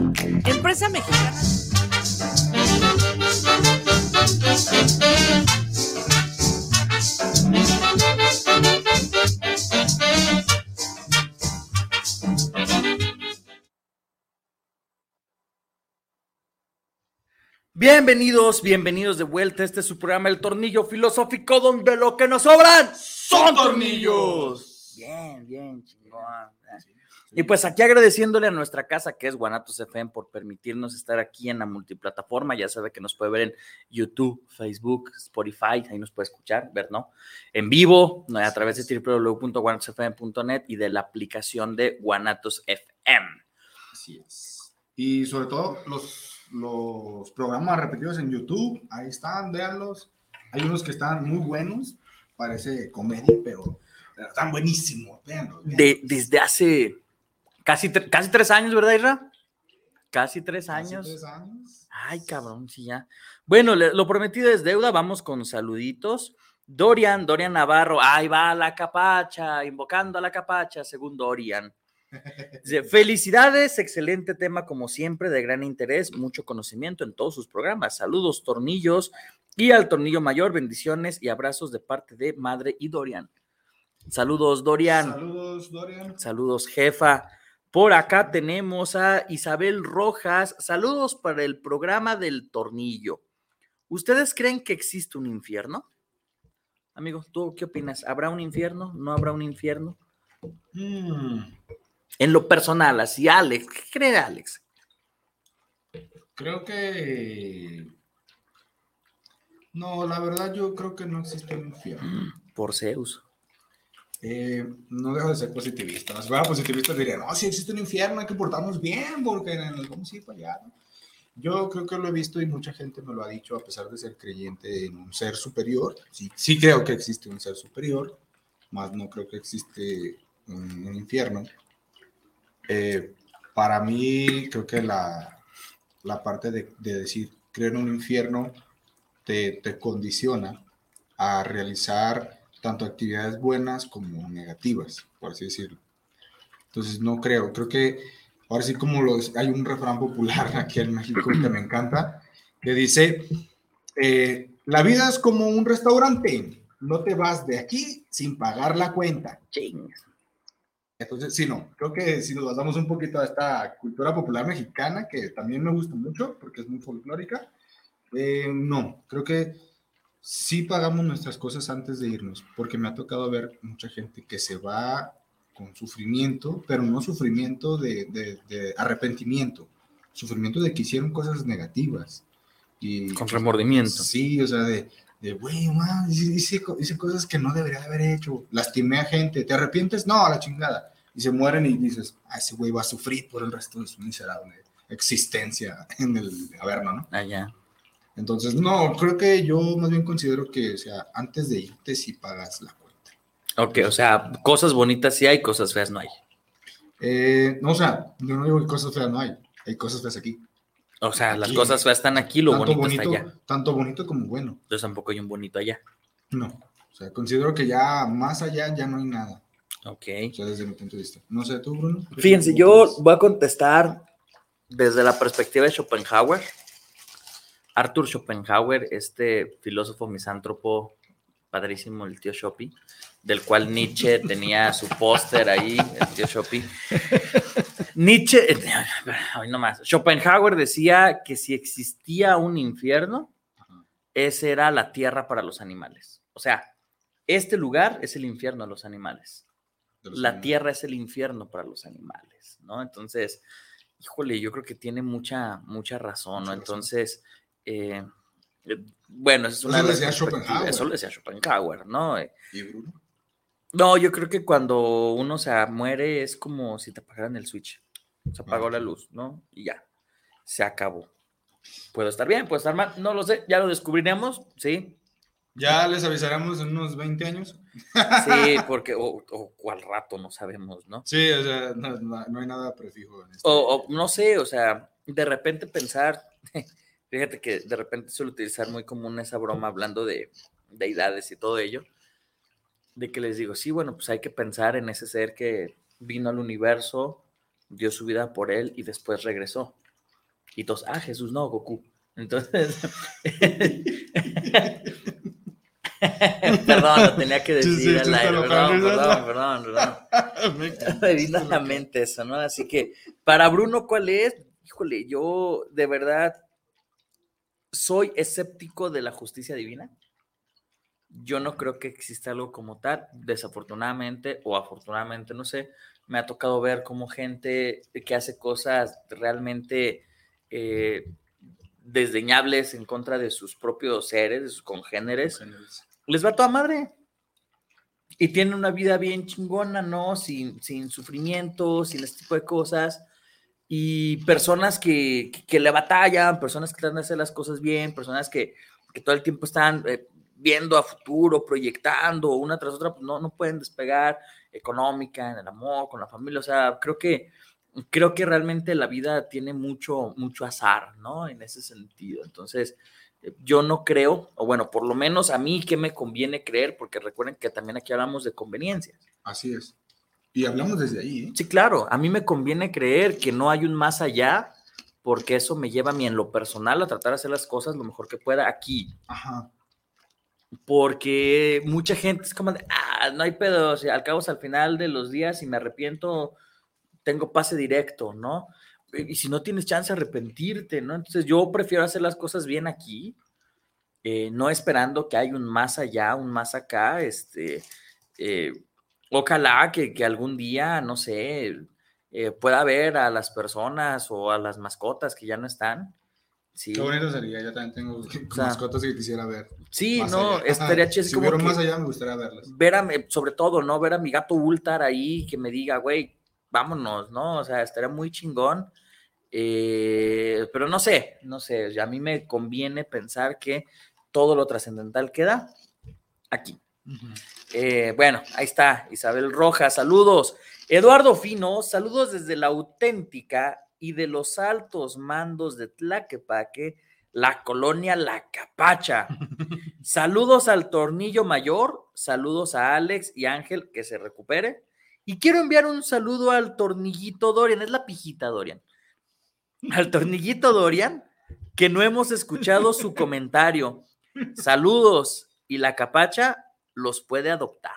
Empresa mexicana. Bienvenidos, bienvenidos de vuelta. Este es su programa El Tornillo Filosófico, donde lo que nos sobran son tornillos. Bien, bien, chingón. Y pues aquí agradeciéndole a nuestra casa que es Guanatos FM por permitirnos estar aquí en la multiplataforma. Ya sabe que nos puede ver en YouTube, Facebook, Spotify, ahí nos puede escuchar, ver, ¿no? En vivo, a través de www.guanatosfm.net y de la aplicación de Guanatos FM. Así es. Y sobre todo los, los programas repetidos en YouTube, ahí están, véanlos. Hay unos que están muy buenos, parece comedia, pero, están buenísimos, véanlos. véanlos. De, desde hace Casi, casi tres años, ¿verdad, Isra? Casi tres años. Casi tres años. Ay, cabrón, sí, ya. Bueno, lo prometido es deuda. Vamos con saluditos. Dorian, Dorian Navarro, ahí va la capacha, invocando a la capacha, según Dorian. Felicidades, excelente tema como siempre, de gran interés, mucho conocimiento en todos sus programas. Saludos, tornillos y al tornillo mayor, bendiciones y abrazos de parte de Madre y Dorian. Saludos, Dorian. Saludos, Dorian. Saludos, jefa. Por acá tenemos a Isabel Rojas. Saludos para el programa del tornillo. ¿Ustedes creen que existe un infierno? Amigo, ¿tú qué opinas? ¿Habrá un infierno? ¿No habrá un infierno? Mm. En lo personal, así, Alex, ¿qué cree Alex? Creo que. No, la verdad, yo creo que no existe un infierno. Por Zeus. Eh, no dejo de ser positivista. Si fuera positivista, diría: No, si existe un infierno, hay que portarnos bien, porque vamos a ir para allá. Yo creo que lo he visto y mucha gente me lo ha dicho, a pesar de ser creyente en un ser superior. Sí, sí creo que existe un ser superior, más no creo que existe un, un infierno. Eh, para mí, creo que la, la parte de, de decir, creo en un infierno, te, te condiciona a realizar tanto actividades buenas como negativas, por así decirlo. Entonces, no creo, creo que ahora sí como los, hay un refrán popular aquí en México que me encanta, que dice, eh, la vida es como un restaurante, no te vas de aquí sin pagar la cuenta. Entonces, sí, no, creo que si nos basamos un poquito a esta cultura popular mexicana, que también me gusta mucho porque es muy folclórica, eh, no, creo que sí pagamos nuestras cosas antes de irnos, porque me ha tocado ver mucha gente que se va con sufrimiento, pero no sufrimiento de, de- de arrepentimiento, sufrimiento de que hicieron cosas negativas. Y, Con remordimiento. Sí, o sea, de, de güey, man, hice, hice co- hice cosas que no debería haber hecho, lastimé a gente, ¿te arrepientes? No, a la chingada. Y se mueren y dices, ah, ese güey va a sufrir por el resto de su miserable existencia en el Averno, ¿no? Allá. Entonces, no, creo que yo más bien considero que, o sea, antes de irte sí pagas la cuenta. Ok, o sea, cosas bonitas sí hay, cosas feas no hay. Eh, no, o sea, yo no digo que cosas feas no hay, hay cosas feas aquí. O sea, las cosas feas están aquí, lo Tanto bonito, está allá. Tanto bonito como bueno. Entonces tampoco hay un bonito allá. No, o sea, considero que ya más allá ya no hay nada. Ok. O sea, desde mi punto de vista. No sé, tú, Bruno. Fíjense, yo voy a contestar desde la perspectiva de Schopenhauer. Arthur Schopenhauer, este filósofo misántropo, padrísimo, el tío Shopi, del cual Nietzsche tenía su póster ahí, el tío Shopi. Nietzsche, eh, ay, no más. Schopenhauer decía que si existía un infierno, ese era la tierra para los animales. O sea, este lugar es el infierno a los animales. La tierra es el infierno para los animales, ¿no? Entonces, híjole, yo creo que tiene mucha, mucha razón, ¿no? Entonces, eh, eh, bueno, es una Eso las decía. Schopenhauer. Eso lo decía Schopenhauer, ¿no? Eh, ¿Y Bruno? no, yo creo que cuando uno se muere es como si te apagaran el switch. Se apagó la luz, ¿no? Y ya, se acabó. Puedo estar bien, puedo estar mal, no lo sé, ya lo descubriremos, ¿sí? Ya les avisaremos en unos 20 años. Sí, porque, o, o cuál rato, no sabemos, ¿no? Sí, o sea, no, no- no hay nada prefijo en esto. O, o no sé, o sea, de repente pensar, fíjate que de repente suelo utilizar muy común esa broma hablando de deidades y todo ello, de que les digo, sí, bueno, pues hay que pensar en ese ser que vino al universo, dio su vida por él y después regresó. Y todos, ah, Jesús, no, Goku. Entonces, perdón, lo tenía que decir sí, al sí, aire, te lo perdón, perdón, perdón, perdón. Me vino a la mente eso, ¿no? Así que, para Bruno, ¿cuál es? Híjole, yo de verdad soy escéptico de la justicia divina. Yo no creo que exista algo como tal, desafortunadamente o afortunadamente, no sé. Me ha tocado ver como gente que hace cosas realmente eh, desdeñables en contra de sus propios seres, de sus congéneres. Les va toda madre. Y tienen una vida bien chingona, ¿no? Sin, sin sufrimiento, sin este tipo de cosas. Y personas que, que, que le batallan, personas que tratan de hacer las cosas bien, personas que, que todo el tiempo están eh, viendo a futuro, proyectando una tras otra, pues no, no pueden despegar económica, en el amor, con la familia. O sea, creo que, creo que realmente la vida tiene mucho, mucho azar, ¿no? En ese sentido. Entonces, eh, yo no creo, o bueno, por lo menos a mí que me conviene creer, porque recuerden que también aquí hablamos de conveniencias. Así es. Y hablamos desde ahí, ¿eh? Sí, claro, a mí me conviene creer que no hay un más allá, porque eso me lleva a mí en lo personal a tratar de hacer las cosas lo mejor que pueda aquí. Ajá. Porque mucha gente es como de, ah, no hay pedo, o sea, al cabo, al final de los días, si me arrepiento, tengo pase directo, ¿no? Y si no tienes chance de arrepentirte, ¿no? Entonces yo prefiero hacer las cosas bien aquí, eh, no esperando que haya un más allá, un más acá, este, eh, ojalá que, que, algún día, no sé, eh, pueda ver a las personas o a las mascotas que ya no están Sí. Qué bonito sería, yo también tengo sea, mascotas que quisiera ver. Sí, más no, allá. estaría chido. Si como más allá, me gustaría verlas. Ver a, sobre todo, ¿no? Ver a mi gato Ultar ahí, que me diga, güey, vámonos, ¿no? O sea, estaría muy chingón. Eh, pero no sé, no sé, a mí me conviene pensar que todo lo trascendental queda aquí. Eh, bueno, ahí está, Isabel Rojas, saludos. Eduardo Fino, saludos desde la auténtica y de los altos mandos de Tlaquepaque, la colonia La Capacha. saludos al Tornillo Mayor, saludos a Alex y Ángel, que se recupere. Y quiero enviar un saludo al Tornillito Dorian, es la pijita Dorian. Al Tornillito Dorian, que no hemos escuchado su comentario. Saludos, y la Capacha los puede adoptar.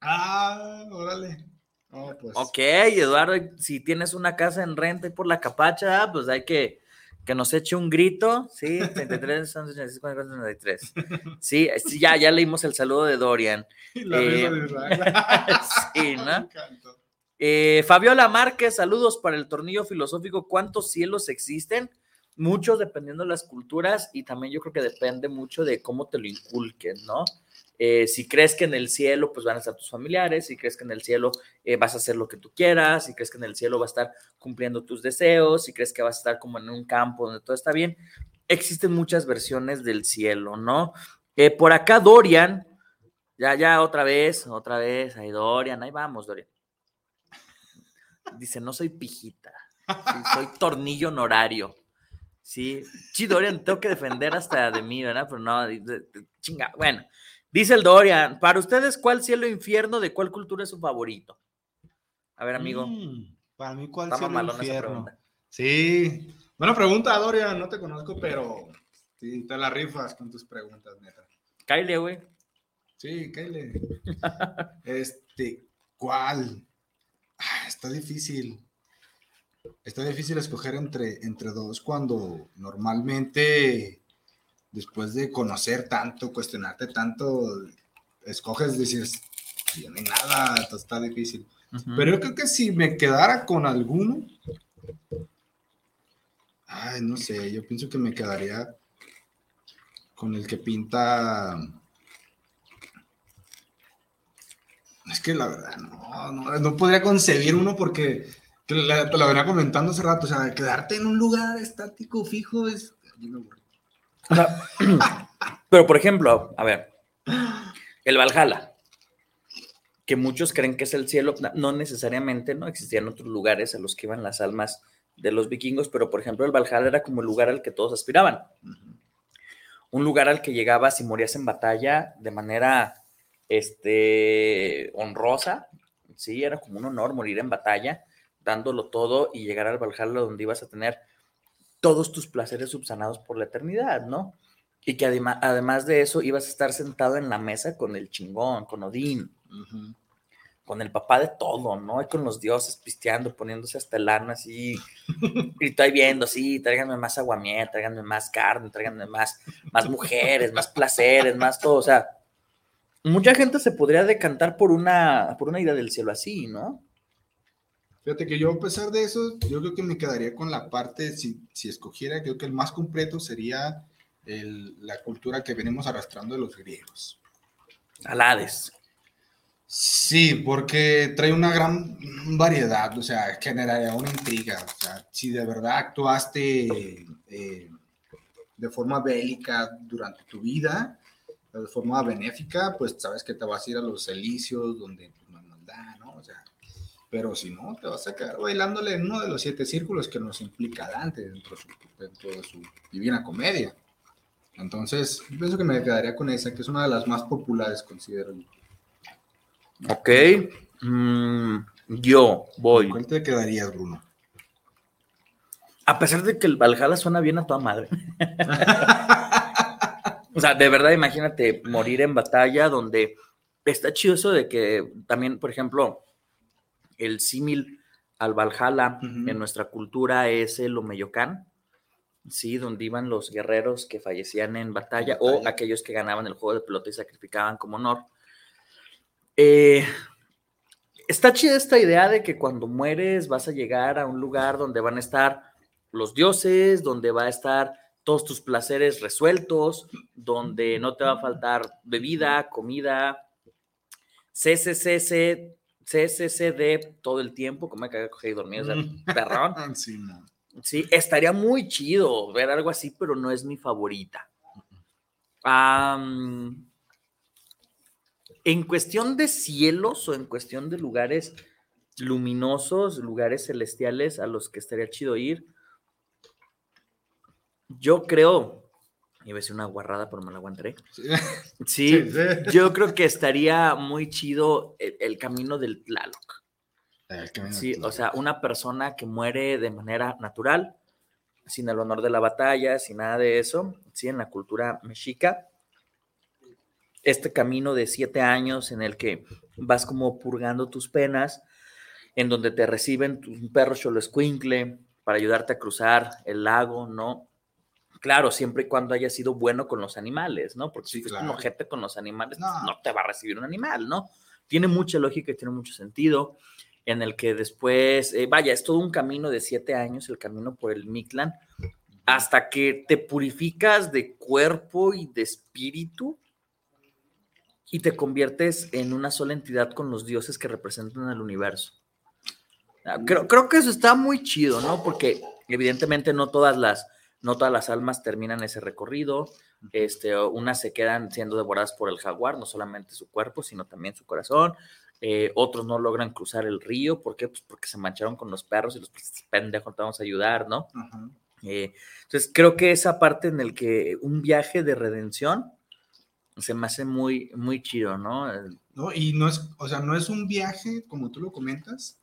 Ah, órale. Oh, pues. Ok, Eduardo, si tienes una casa en renta y por la capacha, pues hay que que nos eche un grito. Sí, 33, 86, 44, 93. Sí, ya, ya leímos el saludo de Dorian. La Eh, de sí, ¿no? Eh, Fabiola Márquez, saludos para el tornillo filosófico. ¿Cuántos cielos existen? Muchos dependiendo de las culturas y también yo creo que depende mucho de cómo te lo inculquen, ¿no? Eh, si crees que en el cielo pues van a estar tus familiares, si crees que en el cielo eh, vas a hacer lo que tú quieras, si crees que en el cielo va a estar cumpliendo tus deseos, si crees que vas a estar como en un campo donde todo está bien, existen muchas versiones del cielo, ¿no? Eh, por acá Dorian, ya, ya, otra vez, otra vez, ahí Dorian, ahí vamos, Dorian. Dice, no soy pijita, soy tornillo honorario. Sí, sí, Dorian, tengo que defender hasta de mí, ¿verdad? Pero no, chinga, bueno. Dice el Dorian, para ustedes, ¿cuál cielo o infierno de cuál cultura es su favorito? A ver, amigo. Mm, para mí, ¿cuál Está cielo esa infierno? Sí. Buena pregunta, Dorian. No te conozco, pero sí, te la rifas con tus preguntas, neta. Kyle, güey. Sí, Kyle. este, ¿cuál? Ah, está difícil. Está difícil escoger entre, entre dos cuando normalmente, después de conocer tanto, cuestionarte tanto, escoges decir, "Sí, no hay nada, esto está difícil. Pero yo creo que si me quedara con alguno, ay, no sé, yo pienso que me quedaría con el que pinta. Es que la verdad, no, no, no podría concebir uno porque te lo venía comentando hace rato, o sea, quedarte en un lugar estático, fijo, es. yo me. Pero, por ejemplo, a ver, el Valhalla, que muchos creen que es el cielo, no- no necesariamente, ¿no? Existían otros lugares a los que iban las almas de los vikingos, pero, por ejemplo, el Valhalla era como el lugar al que todos aspiraban. Un lugar al que llegabas y morías en batalla de manera, este, honrosa, sí, era como un honor morir en batalla, dándolo todo y llegar al Valhalla donde ibas a tener todos tus placeres subsanados por la eternidad, ¿no? Y que adema- además de eso ibas a estar sentado en la mesa con el chingón, con Odín, con el papá de todo, ¿no? Y con los dioses pisteando, poniéndose hasta el ano así, y estoy viendo, sí, tráiganme más aguamiel, tráiganme más carne, tráiganme más, más mujeres, más placeres, más todo, o sea, mucha gente se podría decantar por una, por una idea del cielo así, ¿no? Fíjate que yo, a pesar de eso, yo creo que me quedaría con la parte, si, si escogiera, creo que el más completo sería el- la cultura que venimos arrastrando de los griegos. Alades. Sí, porque trae una gran variedad, o sea, generaría una intriga. O sea, si de verdad actuaste eh, de forma bélica durante tu vida, de forma benéfica, pues sabes que te vas a ir a los elíseos, donde pues, no hay maldad, ¿no? O sea, pero si no, te vas a quedar bailándole en uno de los siete círculos que nos implica Dante dentro de su, dentro de su divina comedia. Entonces, yo pienso que me quedaría con esa, que es una de las más populares, considero yo. Ok. Mm, yo voy. ¿Cuál te quedarías, Bruno? A pesar de que el Valhalla suena bien a toda madre. o sea, de verdad, imagínate morir en batalla donde está chido eso de que también, por ejemplo, el símil al Valhalla en nuestra cultura es el Omeyocán, sí, donde iban los guerreros que fallecían en batalla, o aquellos que ganaban el juego de pelota y sacrificaban como honor. Eh, está chida esta idea de que cuando mueres vas a llegar a un lugar donde van a estar los dioses, donde va a estar todos tus placeres resueltos, donde no te va a faltar bebida, comida, CCCC, CCCD todo el tiempo, como me cagué y dormir, o sea, perrón. Sí, no. Sí, estaría muy chido ver algo así, pero no es mi favorita. En cuestión de cielos o en cuestión de lugares luminosos, lugares celestiales a los que estaría chido ir, yo creo, iba a decir una guarrada, pero me la aguanté. Sí, Sí, sí. yo creo que estaría muy chido el, el camino del Tlaloc. Sí, o sea, una persona que muere de manera natural, sin el honor de la batalla, sin nada de eso, sí, en la cultura mexica. Este camino de siete años en el que vas como purgando tus penas, en donde te reciben tu perro choloscuincle para ayudarte a cruzar el lago, ¿no? Claro, siempre y cuando hayas sido bueno con los animales, ¿no? Porque si fuiste un ojete con los animales, pues, no te va a recibir un animal, ¿no? Tiene mucha lógica y tiene mucho sentido en el que después, eh, vaya, es todo un camino de siete años, el camino por el Mictlán, hasta que te purificas de cuerpo y de espíritu y te conviertes en una sola entidad con los dioses que representan el universo. Ah, Creo, creo que eso está muy chido, ¿no? Porque evidentemente no todas las, no todas las almas terminan ese recorrido. Este, unas se quedan siendo devoradas por el jaguar, no solamente su cuerpo, sino también su corazón. Eh, otros no logran cruzar el río. ¿Por qué? Pues porque se mancharon con los perros y los pendejos te vamos a ayudar, ¿no? Eh, entonces, creo que esa parte en el que un viaje de redención se me hace muy, muy chido, ¿no? ¿no? Y no es, o sea, no es un viaje, como tú lo comentas,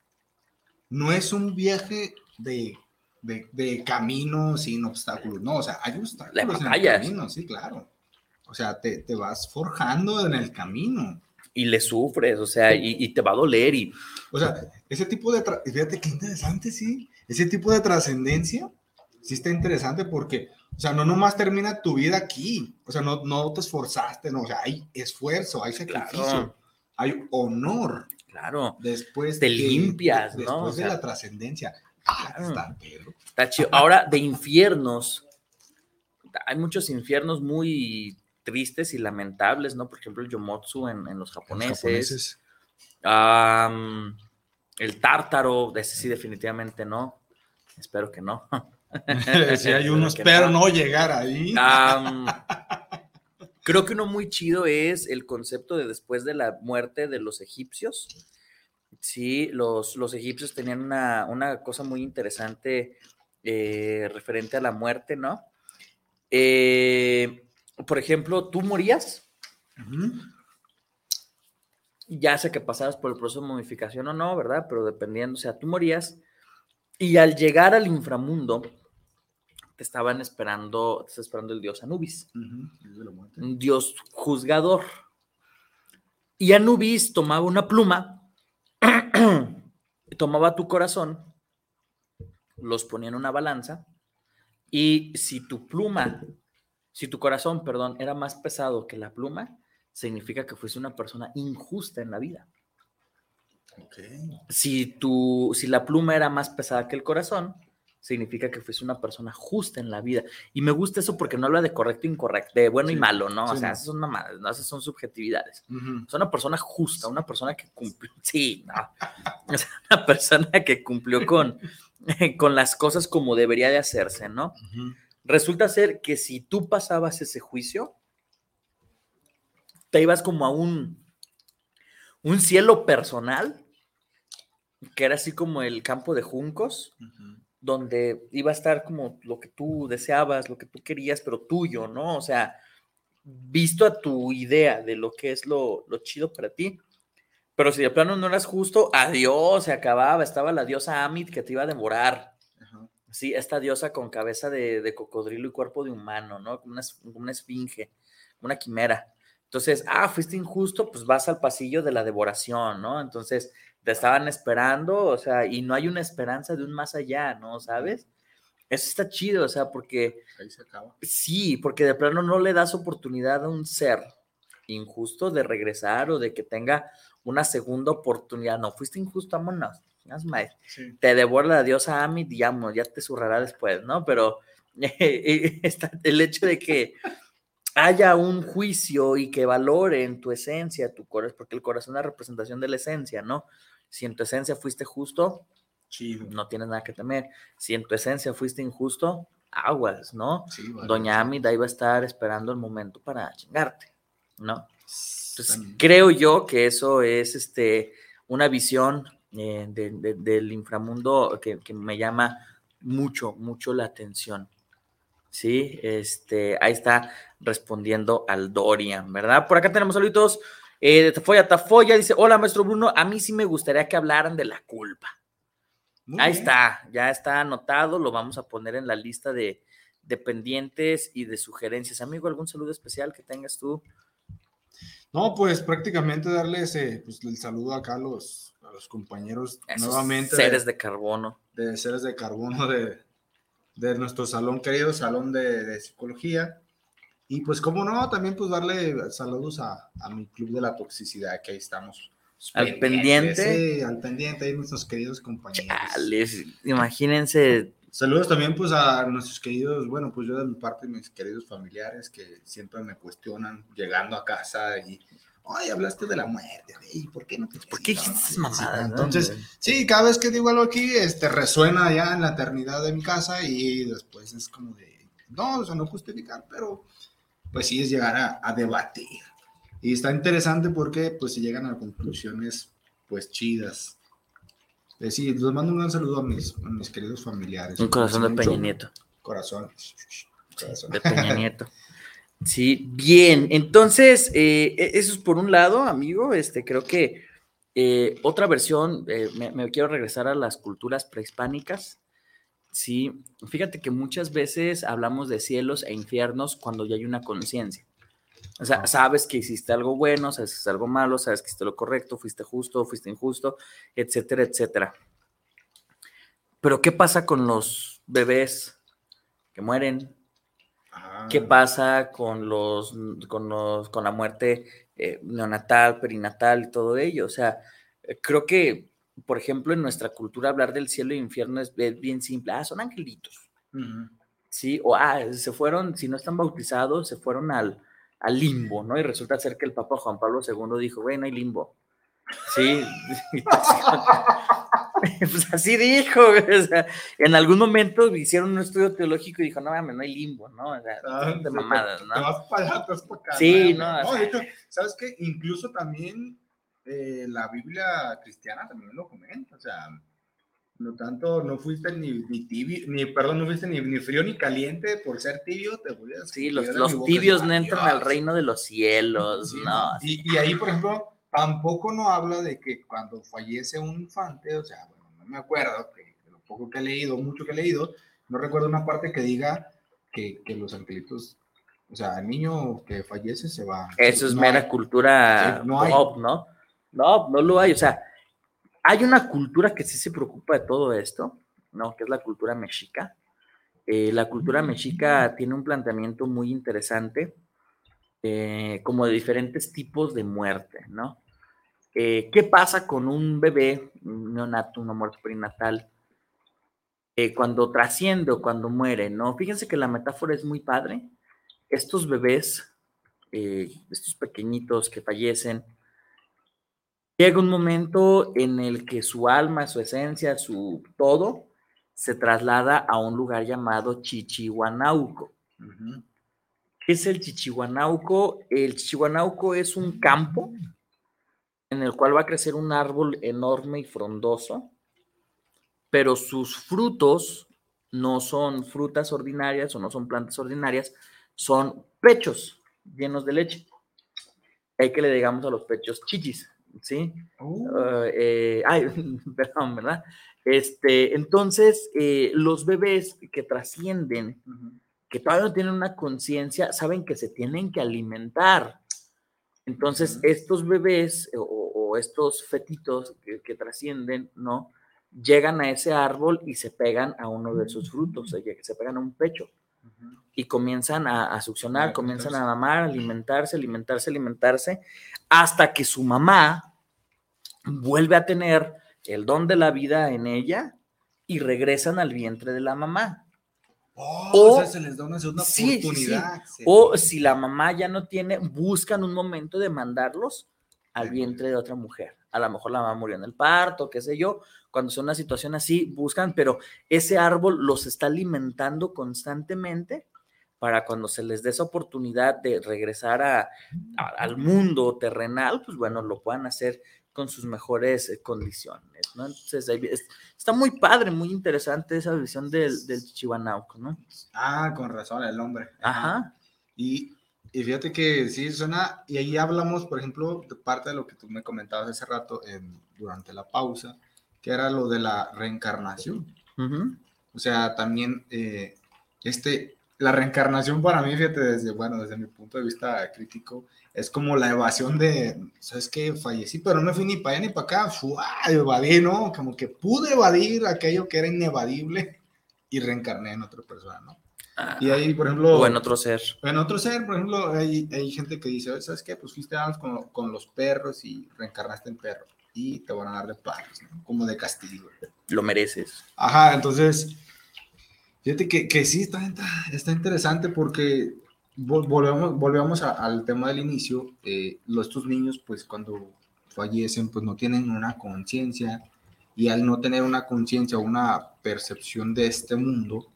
no es un viaje de, de, de camino sin obstáculos, no, o sea, hay obstáculos en el camino, sí, claro. O sea, te, te vas forjando en el camino. Y le sufres, o sea, y, y te va a doler y... O sea, ese tipo de, fíjate qué interesante, sí, ese tipo de trascendencia, sí está interesante porque, o sea, no nomás termina tu vida aquí, o sea, no, no te esforzaste, no, o sea, hay esfuerzo, hay sacrificio, Claro. hay honor. Claro. Después Te de- limpias, de- ¿no? Después O de sea, la trascendencia. Ah, está, Pedro. Está chido. Ahora, de infiernos, hay muchos infiernos muy tristes y lamentables, ¿no? Por ejemplo, el Yomotsu en, en los japoneses. el tártaro, de ese sí, definitivamente no. Espero que no. Sí, hay Espero unos, que pero no llegar ahí. Creo que uno muy chido es el concepto de después de la muerte de los egipcios. Sí, los, los egipcios tenían una, una cosa muy interesante eh, referente a la muerte, ¿no? Eh, por ejemplo, tú morías, ya sea que pasabas por el proceso de momificación o no, ¿verdad? Pero dependiendo, o sea, tú morías y al llegar al inframundo, te estaban esperando, te estaba esperando el dios Anubis, un dios juzgador. Y Anubis tomaba una pluma, tomaba tu corazón, los ponía en una balanza, y si tu pluma, si tu corazón, perdón, era más pesado que la pluma, significa que fuiste una persona injusta en la vida. Si, tu, si la pluma era más pesada que el corazón, significa que fuiste una persona justa en la vida. Y me gusta eso porque no habla de correcto e incorrecto, de bueno y malo, ¿no? o sea, esas son mamadas, ¿no? Esas son subjetividades. Es una persona justa, una persona que cumplió, sí, no. Es una persona que cumplió con, con las cosas como debería de hacerse, ¿no? Resulta ser que si tú pasabas ese juicio, te ibas como a un, un cielo personal, que era así como el campo de juncos, donde iba a estar como lo que tú deseabas, lo que tú querías, pero tuyo, ¿no? O sea, visto a tu idea de lo que es lo, lo chido para ti. Pero si de plano no eras justo, adiós, se acababa. Estaba la diosa Amit que te iba a devorar. Sí, esta diosa con cabeza de, de cocodrilo y cuerpo de humano, ¿no? Como una, una esfinge, una quimera. Entonces, ah, fuiste injusto, pues vas al pasillo de la devoración, ¿no? Entonces, te estaban esperando, o sea, y no hay una esperanza de un más allá, ¿no? ¿Sabes? Eso está chido, o sea, porque Ahí se acaba. Sí, porque de plano no le das oportunidad a un ser injusto de regresar o de que tenga una segunda oportunidad. No, fuiste injusto, vámonos. Sí. Te devora la diosa Amit y ya te zurrará después, ¿no? Pero está el hecho de que haya un juicio y que valoren tu esencia, tu corazón, porque el corazón es la representación de la esencia, ¿no? Si en tu esencia fuiste justo, no tienes nada que temer. Si en tu esencia fuiste injusto, aguas, ¿no? Doña Amida iba a estar esperando el momento para chingarte, ¿no? Entonces, creo yo que eso es este, una visión eh, del inframundo que, que me llama mucho, mucho la atención. Sí, este, ahí está respondiendo al Dorian, ¿verdad? Por acá tenemos saludos eh, de Tafoya Tafoya, dice, hola maestro Bruno, a mí sí me gustaría que hablaran de la culpa. ahí está, ya está anotado, lo vamos a poner en la lista de, de pendientes y de sugerencias. Amigo, ¿algún saludo especial que tengas tú? No, pues prácticamente darles pues, el saludo acá a los, a los compañeros nuevamente. Seres de, carbono. De seres de carbono de, de nuestro salón querido, salón de, psicología. Y pues, como no, también pues darle saludos a, a, mi club de la toxicidad, que ahí estamos. Al pendiente. Sí, al pendiente, ahí nuestros queridos compañeros. imagínense. Saludos también pues a nuestros queridos, bueno, pues yo de mi parte, mis queridos familiares que siempre me cuestionan llegando a casa y ay, hablaste de la muerte, ¿y por qué no te ¿Por qué dijiste mamadas? Entonces, sí, cada vez que digo algo aquí, este, resuena ya en la eternidad de mi casa y después es como de, no, o sea, no justificar, pero pues sí es llegar a, a debatir. Y está interesante porque pues se llegan a conclusiones pues chidas. Es decir, les mando un gran saludo a mis, a mis queridos familiares. Un corazón de Peña Nieto. Corazón. corazón. De Peña Nieto. Sí, bien. Entonces, eh, e, eso es por un lado, amigo. Este, creo que eh, otra versión, eh, me, quiero regresar a las culturas prehispánicas. Sí, fíjate que muchas veces hablamos de cielos e infiernos cuando ya hay una conciencia. O sea, sabes que hiciste algo bueno, sabes que hiciste algo malo, sabes que hiciste lo correcto, fuiste justo, fuiste injusto, etcétera, etcétera. Pero, ¿qué pasa con los bebés que mueren, ¿Qué ah. pasa con los, con los, con la muerte eh, neonatal, perinatal y todo ello? O sea, creo que, por ejemplo, en nuestra cultura hablar del cielo e infierno es, bien simple. Ah, son angelitos. Sí, o ah, se fueron, si no están bautizados, se fueron al, al limbo, ¿no? Y resulta ser que el Papa Juan Pablo II dijo, bueno, hay limbo. Sí, pues así dijo, o sea, en algún momento hicieron un estudio teológico y dijo, no mames, no hay limbo, ¿no? O sea, ah, de mamadas, ¿no? Te vas para allá, te vas para acá. Sí, no. no, de hecho, ¿sabes qué? Incluso también eh, la Biblia cristiana también lo comenta, o sea, no tanto, no fuiste ni, ni tibio, ni, perdón, no fuiste ni, ni, frío ni caliente por ser tibio, te voy a Sí, los, los tibios no entran al reino de los cielos, no. Y, y ahí, por ejemplo, tampoco no habla de que cuando fallece un infante, o sea, bueno, no me acuerdo, que lo poco que he leído, mucho que he leído, no recuerdo una parte que diga que, que los angelitos, o sea, el niño que fallece se va. Eso es mera cultura no pop, ¿no? No, no lo hay, o sea, hay una cultura que sí se preocupa de todo esto, ¿no? Que es la cultura mexica. Eh, la cultura mexica tiene un planteamiento muy interesante, eh, como de diferentes tipos de muerte, ¿no? Eh, ¿Qué pasa con un bebé neonato, una muerte perinatal, cuando trasciende o cuando muere? ¿no? Fíjense que la metáfora es muy padre. Estos bebés, estos pequeñitos que fallecen, llega un momento en el que su alma, su esencia, su todo, se traslada a un lugar llamado Chichihuanauco. ¿Qué es el Chichihuanauco? El Chichihuanauco es un campo en el cual va a crecer un árbol enorme y frondoso, pero sus frutos no son frutas ordinarias o no son plantas ordinarias, son pechos llenos de leche. Hay que le digamos a los pechos chichis, ¿sí? Eh, ay, perdón, ¿verdad? Este, entonces, eh, los bebés que trascienden, que todavía no tienen una conciencia, saben que se tienen que alimentar. Entonces, estos bebés o, estos fetitos que, trascienden, ¿no? Llegan a ese árbol y se pegan a uno de sus frutos, se pegan a un pecho y comienzan a, succionar, comienzan a mamar, alimentarse, alimentarse, alimentarse, hasta que su mamá vuelve a tener el don de la vida en ella y regresan al vientre de la mamá. Oh, o, sea, se les da una segunda sí, oportunidad. sí, sí. O si la mamá ya no tiene, buscan un momento de mandarlos al vientre de otra mujer. A lo mejor la mamá murió en el parto, qué sé yo. Cuando son una situación así, buscan, pero ese árbol los está alimentando constantemente para cuando se les dé esa oportunidad de regresar a, a, al mundo terrenal, pues bueno, lo puedan hacer con sus mejores eh, condiciones, ¿no? Entonces, está muy padre, muy interesante esa visión del, del ¿no? Ah, con razón, el hombre. Ajá. Y, y, fíjate que sí suena, y ahí hablamos, por ejemplo, de parte de lo que tú me comentabas hace rato en, durante la pausa, que era lo de la reencarnación. Uh -huh. O sea, también eh, este, la reencarnación para mí, fíjate, desde, bueno, desde mi punto de vista crítico, es como la evasión de, ¿sabes qué? Fallecí, pero no me fui ni para allá ni para acá, ¡fua! evadí, ¿no? Como que pude evadir aquello que era inevadible y reencarné en otra persona, ¿no? Ah, y ahí, por ejemplo... O en otro ser. En otro ser, por ejemplo, hay, hay gente que dice, ¿sabes qué? Pues fuiste antes con, con, los perros y reencarnaste en perro y te van a dar de palos, ¿no? Como de castigo. Lo mereces. Ajá, entonces... Fíjate que, que sí, está, está interesante porque volvemos, volvemos a, al tema del inicio, eh, los, estos niños pues cuando fallecen pues no tienen una conciencia y al no tener una conciencia o una percepción de este mundo,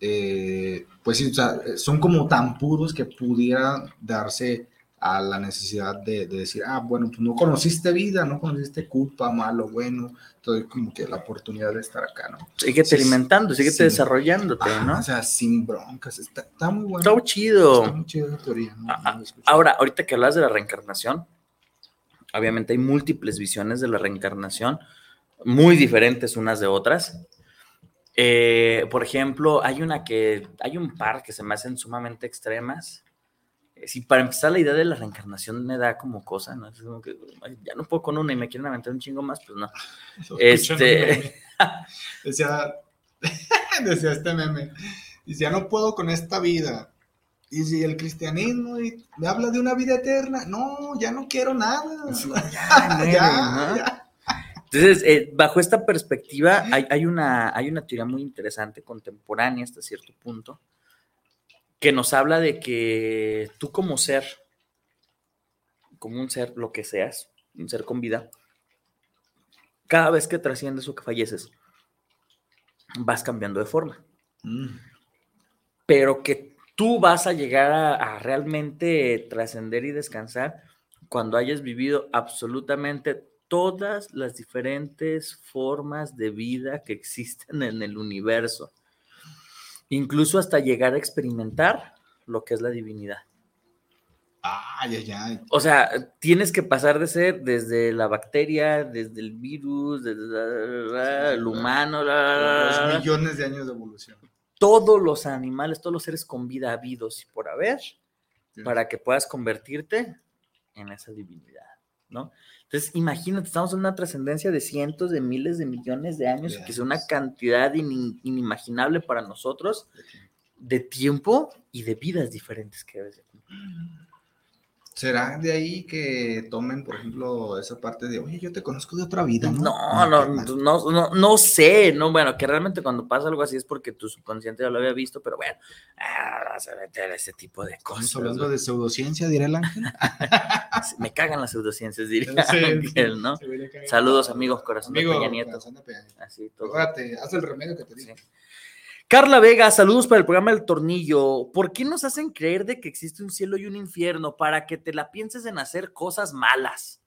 eh, pues sí, o sea, son como tan puros que pudieran darse a la necesidad de, de, decir, ah, bueno, pues no conociste vida, no conociste culpa, malo, bueno, entonces como que la oportunidad de estar acá, ¿no? Sigue sí, alimentando, sigue sí. desarrollándote, ah, ¿no? O sea, sin broncas, está, está muy bueno. Está muy chido. Está muy chido esa teoría, ¿no? Ah, ahora, ahorita que hablas de la reencarnación, obviamente hay múltiples visiones de la reencarnación, muy diferentes unas de otras. Eh, por ejemplo, hay una que, hay un par que se me hacen sumamente extremas, si para empezar la idea de la reencarnación me da como cosa, ¿no? Es como que ya no puedo con una y me quieren aventar un chingo más, pues no. Eso este... decía, decía este meme, dice, ya no puedo con esta vida. Y si el cristianismo me habla de una vida eterna, no, ya no quiero nada. ya, ya, ya. Entonces, eh, bajo esta perspectiva, hay, hay, una, hay una teoría muy interesante, contemporánea hasta cierto punto, que nos habla de que tú como ser, como un ser, lo que seas, un ser con vida, cada vez que trasciendes o que falleces, vas cambiando de forma. Mm. Pero que tú vas a llegar a, a realmente trascender y descansar cuando hayas vivido absolutamente todas las diferentes formas de vida que existen en el universo incluso hasta llegar a experimentar lo que es la divinidad. Ay, ay, ay. O sea, tienes que pasar de ser desde la bacteria, desde el virus, desde el humano, los millones de años de evolución. Todos los animales, todos los seres con vida habidos y por haber, sí. para que puedas convertirte en esa divinidad, ¿no? Entonces, imagínate, estamos en una trascendencia de cientos de miles de millones de años, que es una cantidad in, inimaginable para nosotros de tiempo y de vidas diferentes que debes de cumplir. ¿Será de ahí que tomen, por ejemplo, esa parte de, oye, yo te conozco de otra vida? No, no, no, no, no, no sé, no, bueno, que realmente cuando pasa algo así es porque tu subconsciente ya lo había visto, pero bueno, ah, vas a meter ese tipo de cosas. Estamos hablando de pseudociencia, dirá el ángel. Me cagan las pseudociencias, diría sí, Ángel, sí, ¿no? Saludos, amigos, corazón Amigo, de Peña Nieto. De Peña. Así, todo. Acuérdate, haz el remedio que te digo. Sí. Carla Vega, saludos para el programa El Tornillo. ¿Por qué nos hacen creer de que existe un cielo y un infierno para que te la pienses en hacer cosas malas?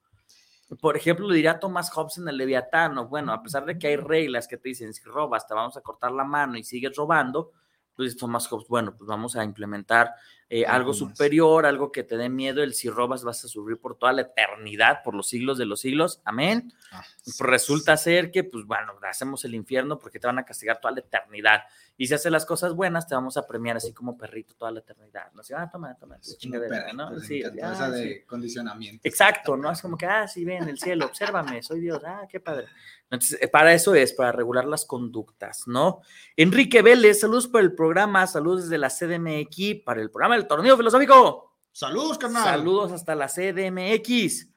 Por ejemplo, lo diría Thomas Hobbes en el Leviatano. Bueno, a pesar de que hay reglas que te dicen, si robas, te vamos a cortar la mano y sigues robando, pues Thomas Hobbes, bueno, pues vamos a implementar eh, algo más. superior, algo que te dé miedo. El si robas vas a sufrir por toda la eternidad, por los siglos de los siglos. Amén. Ah, sí, pues resulta sí. ser que, pues bueno, hacemos el infierno porque te van a castigar toda la eternidad. Y si haces las cosas buenas, te vamos a premiar así como perrito toda la eternidad. ¿no? Así, ah, toma, toma, es chingadera, ¿no? Pues, sí, ah, esa de sí. condicionamiento. Exacto, ¿no? Es como que, ah, sí, ven el cielo, obsérvame, soy Dios, ah, qué padre. Entonces, eh, para eso es, para regular las conductas, ¿no? Enrique Vélez, saludos por el programa, saludos desde la CDMX para el programa del torneo filosófico. Saludos, carnal. Saludos hasta la CDMX.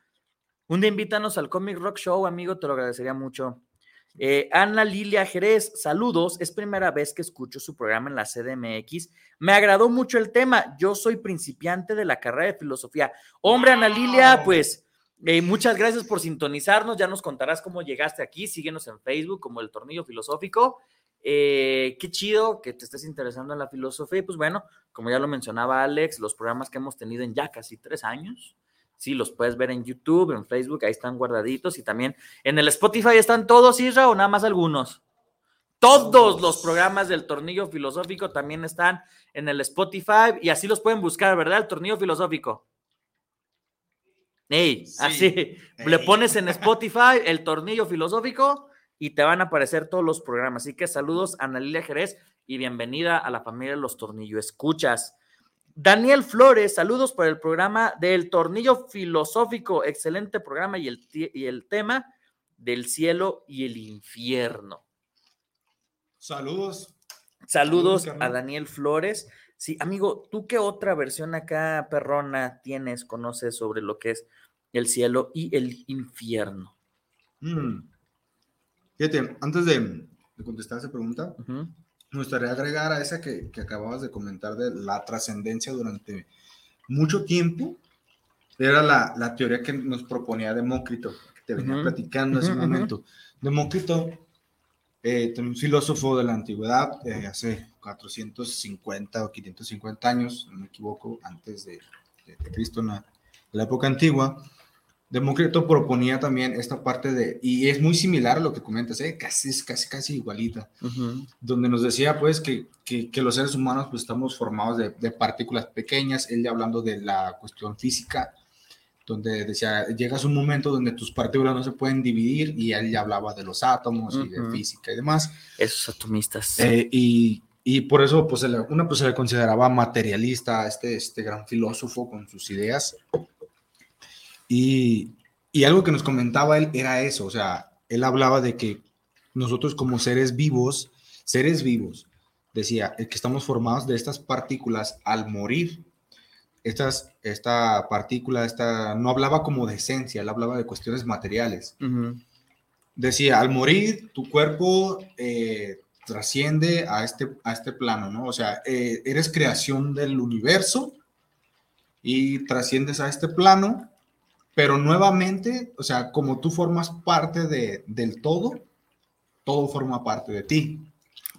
Un día invítanos al Comic Rock Show, amigo, te lo agradecería mucho. Eh, Ana Lilia Jerez, saludos. Es primera vez que escucho su programa en la CDMX. Me agradó mucho el tema. Yo soy principiante de la carrera de filosofía. Hombre, Ana Lilia, pues eh, muchas gracias por sintonizarnos. Ya nos contarás cómo llegaste aquí. Síguenos en Facebook como El Tornillo Filosófico. Eh, qué chido que te estés interesando en la filosofía. Y pues bueno, como ya lo mencionaba Alex, los programas que hemos tenido en ya casi tres años, sí, los puedes ver en YouTube, en Facebook, ahí están guardaditos y también en el Spotify están todos, Isra, o nada más algunos. Todos los programas del Tornillo Filosófico también están en el Spotify y así los pueden buscar, ¿verdad? El Tornillo Filosófico. Ey, así, le pones en Spotify el Tornillo Filosófico y te van a aparecer todos los programas. Así que saludos a Ana Lilia Jerez y bienvenida a la familia de los Tornillo Escuchas. Daniel Flores, saludos por el programa del Tornillo Filosófico, excelente programa y el, y el tema del cielo y el infierno. Saludos. Saludos a Daniel Flores. Sí, amigo, ¿tú qué otra versión acá, perrona, tienes, conoces sobre lo que es el cielo y el infierno? Mm. Fíjate, antes de, contestar esa pregunta, me gustaría agregar a esa que, que, acababas de comentar de la trascendencia durante mucho tiempo. Era la, la, teoría que nos proponía Demócrito, que te venía platicando en ese momento. Demócrito, eh, un filósofo de la antigüedad, eh, hace 450 o 550 años, no me equivoco, antes de, de, de Cristo, en la, la época antigua, Demócrito proponía también esta parte de, y es muy similar a lo que comentas, ¿eh? casi, casi, casi igualita, uh -huh. donde nos decía pues que, que, que, los seres humanos pues estamos formados de, de, partículas pequeñas, él ya hablando de la cuestión física, donde decía, llegas un momento donde tus partículas no se pueden dividir y él ya hablaba de los átomos uh -huh. y de física y demás. Esos atomistas. Eh, y, y por eso pues una pues se le consideraba materialista, este, este gran filósofo con sus ideas, y, y, algo que nos comentaba él era eso, o sea, él hablaba de que nosotros como seres vivos, seres vivos, decía, que estamos formados de estas partículas al morir. Estas, esta partícula, esta, no hablaba como de esencia, él hablaba de cuestiones materiales. Uh -huh. Decía, al morir, tu cuerpo eh, trasciende a este, a este plano, ¿no? O sea, eh, eres creación del universo y trasciendes a este plano pero nuevamente, o sea, como tú formas parte de, del todo, todo forma parte de ti.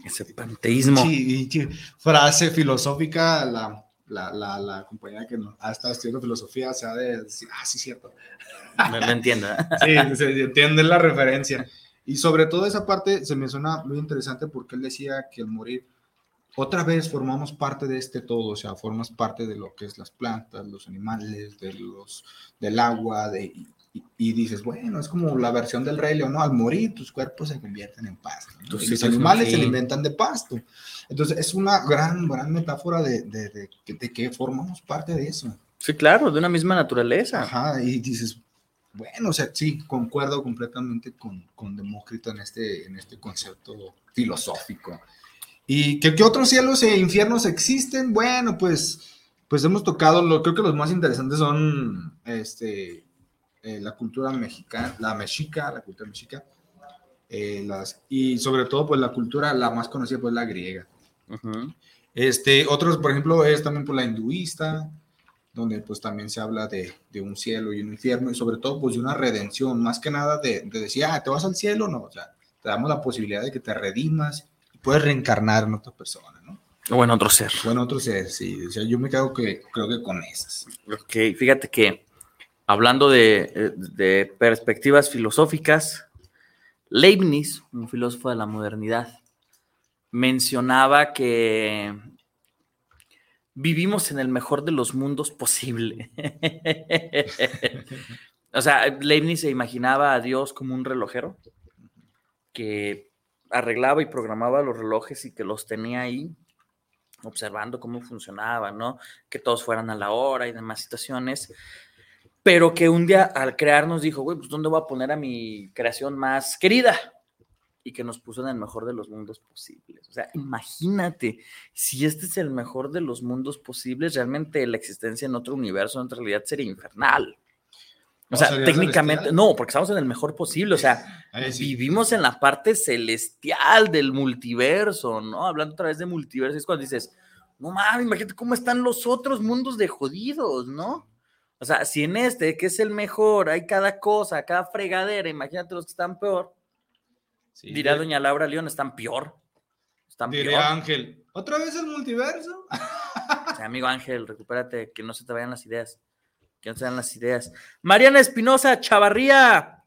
Ese panteísmo. Sí, sí, frase filosófica, la, la, la, la, compañera que ha estado estudiando filosofía se ha de decir, ah, sí, cierto. No, no entiendo. sí, se entiende la referencia. Y sobre todo esa parte se me suena muy interesante porque él decía que el morir otra vez formamos parte de este todo, o sea, formas parte de lo que es las plantas, los animales, de los, del agua, de, y, y dices, bueno, es como la versión del rey león, ¿no? Al morir tus cuerpos se convierten en pasto. ¿no? Entonces, los animales se alimentan de pasto. Entonces, es una gran, gran metáfora de, de, de, de, que formamos parte de eso. Sí, claro, de una misma naturaleza. Ajá, y dices, bueno, o sea, sí, concuerdo completamente con, con Demócrito en este, en este concepto filosófico. ¿Y qué, qué, otros cielos e infiernos existen? Bueno, pues, pues hemos tocado, lo, creo que los más interesantes son este, eh, la cultura mexicana, la mexica, la cultura mexica, eh, las, y sobre todo, pues la cultura, la más conocida, pues la griega. Uh -huh. este, otros, por ejemplo, es también por la hinduista, donde pues también se habla de, de, un cielo y un infierno, y sobre todo, pues de una redención, más que nada de, de decir, ah, ¿te vas al cielo? No, o sea, te damos la posibilidad de que te redimas, puedes reencarnar en otra persona, ¿no? O en otro ser. O en otro ser, sí. O sea, yo me quedo que, creo que con esas. Ok, fíjate que hablando de, de perspectivas filosóficas, Leibniz, un filósofo de la modernidad, mencionaba que vivimos en el mejor de los mundos posible. o sea, Leibniz se imaginaba a Dios como un relojero que arreglaba y programaba los relojes y que los tenía ahí observando cómo funcionaban, ¿no? Que todos fueran a la hora y demás situaciones, pero que un día al crear nos dijo, güey, pues ¿dónde voy a poner a mi creación más querida? Y que nos puso en el mejor de los mundos posibles. O sea, imagínate, si este es el mejor de los mundos posibles, realmente la existencia en otro universo en realidad sería infernal. O sea, ¿sería técnicamente, no, porque estamos en el mejor posible. O sea, sí. vivimos en la parte celestial del multiverso, ¿no? Hablando otra vez de multiverso, es cuando dices, no mames, imagínate cómo están los otros mundos de jodidos, ¿no? O sea, si en este, que es el mejor, hay cada cosa, cada fregadera, imagínate los que están peor. Dirá de- doña Laura León, están peor. Están Diría peor. Ángel, ¿otra vez el multiverso? Sí, amigo Ángel, recupérate, que no se te vayan las ideas. Que no se te vayan las ideas. Mariana Espinosa, Chavarría.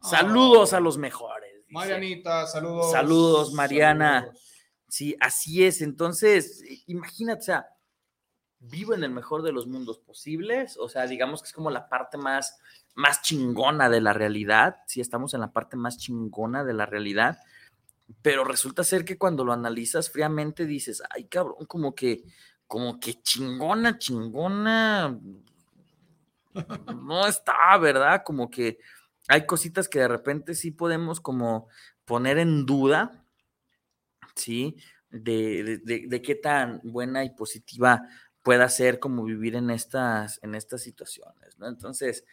Saludos a los mejores. dice. Marianita, saludos. Saludos, Mariana. Saludos. Sí, así es. Entonces, imagínate, o sea, vivo en el mejor de los mundos posibles. O sea, digamos que es como la parte más, más chingona de la realidad. Sí, estamos en la parte más chingona de la realidad. Pero resulta ser que cuando lo analizas fríamente dices, ay, cabrón, como que, como que chingona, chingona. No está, ¿verdad? Como que hay cositas que de repente sí podemos como poner en duda, ¿sí? De, de- qué tan buena y positiva pueda ser como vivir en estas, en estas situaciones, ¿no? Entonces,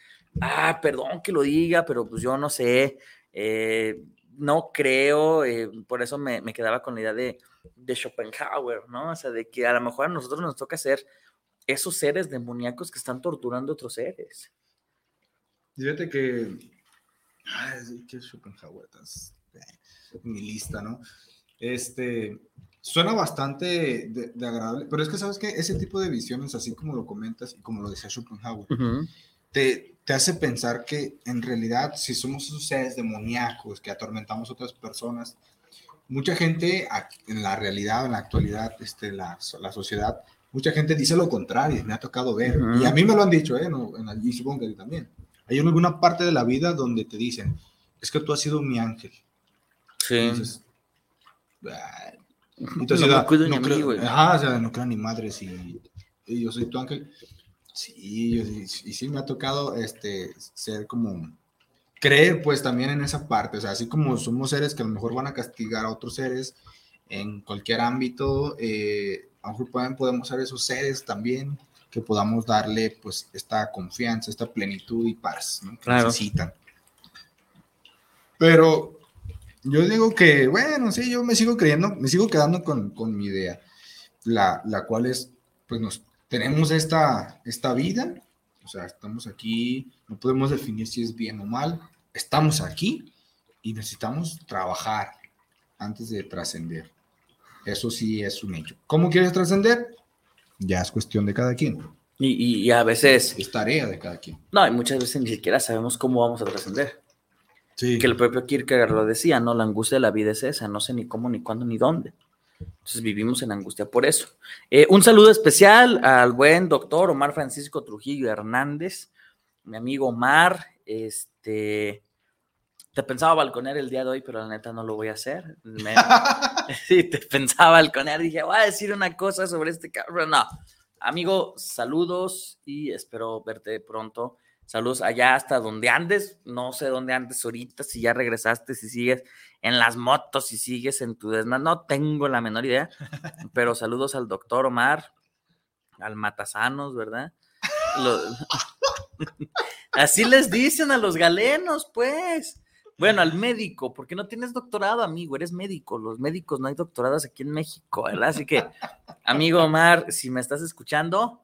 ah, perdón que lo diga, pero pues yo no sé, eh, no creo, eh, por eso me, me quedaba con la idea de, de Schopenhauer, ¿no? O sea, de que a lo mejor a nosotros nos toca ser esos seres demoníacos que están torturando a otros seres. Fíjate que. Ay, que Schopenhauer, estás- eh, mi lista, ¿no? Este. Suena bastante de, de agradable, pero es que sabes que ese tipo de visiones, así como lo comentas y como lo decía Schopenhauer, te, te hace pensar que en realidad, si somos esos seres demoníacos que atormentamos a otras personas, mucha gente en la realidad, en la actualidad, este, la, la sociedad, mucha gente dice lo contrario, me ha tocado ver. Ujú. Y a mí me lo han dicho, ¿eh? No, en y supongo que también. Hay alguna parte de la vida donde te dicen, es que tú has sido mi ángel. Sí. Y "Ay". Y No ciudad, cuido ni no mí, creo, güey. ajá, o sea, no creo ni madre si y yo soy tu ángel. Sí, yo sí- y sí me ha tocado este, ser como, creer pues también en esa parte, o sea, así como somos seres que a lo mejor van a castigar a otros seres en cualquier ámbito, eh, a lo mejor pueden- podemos ser esos seres también que podamos darle pues esta confianza, esta plenitud y paz ¿no? que Claro. necesitan. Pero yo digo que, bueno, sí, yo me sigo creyendo, me sigo quedando con, con mi idea, la, la cual es, pues nos tenemos esta, esta vida, o sea, estamos aquí, no podemos definir si es bien o mal, estamos aquí y necesitamos trabajar antes de trascender. Eso sí es un hecho. ¿Cómo quieres trascender? Ya es cuestión de cada quien. Y, y- y a veces, Es tarea de cada quien. no, y muchas veces ni siquiera sabemos cómo vamos a trascender. Sí. Que el propio Kierkegaard lo decía, ¿no? La angustia de la vida es esa, no sé ni cómo, ni cuándo, ni dónde. Entonces vivimos en angustia por eso. Eh, un saludo especial al buen doctor Omar Francisco Trujillo Hernández, mi amigo Omar. Este, te pensaba balconear el día de hoy, pero la neta no lo voy a hacer. Me- sí, te pensaba balconear, dije, voy a decir una cosa sobre este cabrón. No, amigo, saludos y espero verte pronto. Saludos allá hasta donde andes. No sé dónde andes ahorita, si ya regresaste, si sigues en las motos, si sigues en tu desmadre. No tengo la menor idea. Pero saludos al doctor Omar, al Matasanos, ¿verdad? Lo- Así les dicen a los galenos, pues. Bueno, al médico, porque no tienes doctorado, amigo, eres médico. Los médicos no hay doctorados aquí en México, ¿verdad? Así que, amigo Omar, si me estás escuchando.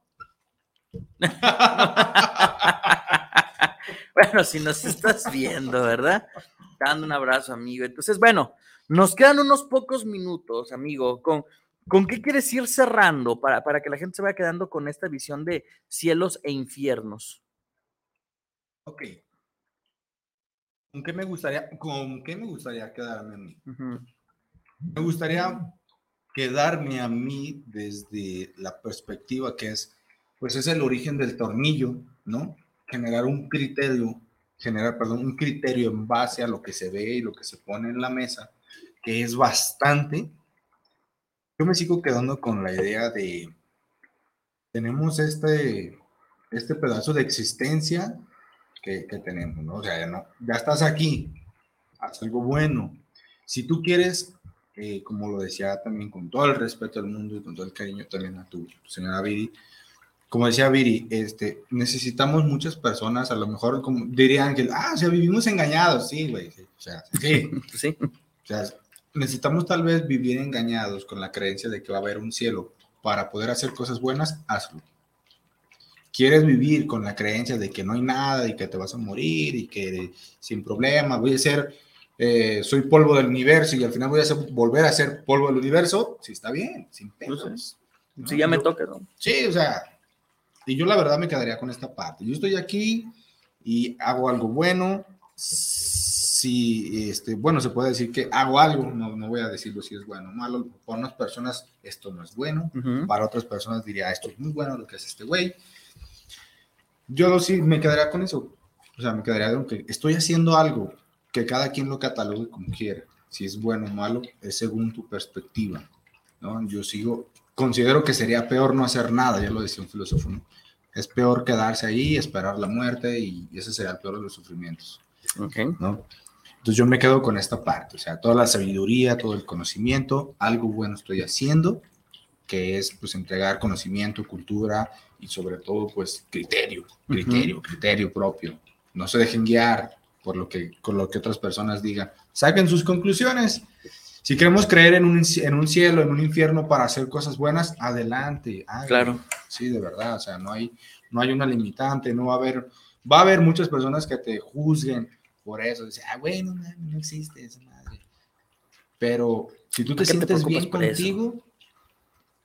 bueno, si nos estás viendo, ¿verdad? Dando un abrazo, amigo. Entonces, bueno, nos quedan unos pocos minutos, amigo. ¿Con, con qué quieres ir cerrando para, para que la gente se vaya quedando con esta visión de cielos e infiernos? Ok. ¿Con qué me gustaría, con qué me gustaría quedarme a mí? Me gustaría quedarme a mí desde la perspectiva que es, pues es el origen del tornillo, ¿no? Generar un criterio, generar, perdón, un criterio en base a lo que se ve y lo que se pone en la mesa, que es bastante. Yo me sigo quedando con la idea de, tenemos este, este pedazo de existencia que, que tenemos, ¿no? O sea, ya, no, ya estás aquí, haz algo bueno. Si tú quieres, eh, como lo decía también con todo el respeto del mundo y con todo el cariño también a tu, señora Viri, como decía Viri, este, necesitamos muchas personas, a lo mejor como dirían que, ah, o sea, vivimos engañados, sí, güey, sí, o sea, sí, sí. O sea, necesitamos tal vez vivir engañados con la creencia de que va a haber un cielo. Para poder hacer cosas buenas, hazlo. Quieres vivir con la creencia de que no hay nada y que te vas a morir y que sin problema voy a ser, eh, soy polvo del universo y al final voy a ser, volver a ser polvo del universo, sí está bien, sin pedos. Si ya me toca, ¿no? Sí, o sea, y yo la verdad me quedaría con esta parte. Yo estoy aquí y hago algo bueno. Si, este, bueno, se puede decir que hago algo, no, no voy a decirlo si es bueno o malo. Para unas personas esto no es bueno, para otras personas diría esto es muy bueno lo que hace este güey. Yo sí me quedaría con eso. O sea, me quedaría con que estoy haciendo algo que cada quien lo catalogue como quiera. Si es bueno o malo, es según tu perspectiva. ¿no? Yo sigo, considero que sería peor no hacer nada, ya lo decía un filósofo, ¿no? Es peor quedarse ahí, esperar la muerte y ese sería el peor de los sufrimientos. Ok. ¿no? Entonces yo me quedo con esta parte, o sea, toda la sabiduría, todo el conocimiento, algo bueno estoy haciendo, que es pues entregar conocimiento, cultura y sobre todo pues criterio, criterio, criterio propio. No se dejen guiar por lo que, con lo que otras personas digan. Saquen sus conclusiones. Si queremos creer en un, en un cielo, en un infierno para hacer cosas buenas, adelante. Claro. Sí, de verdad, o sea, no hay, no hay una limitante, no va a haber, va a haber muchas personas que te juzguen por eso, dicen, ah, bueno, no, no existe esa madre. Pero si tú te ¿Por qué te sientes bien eso?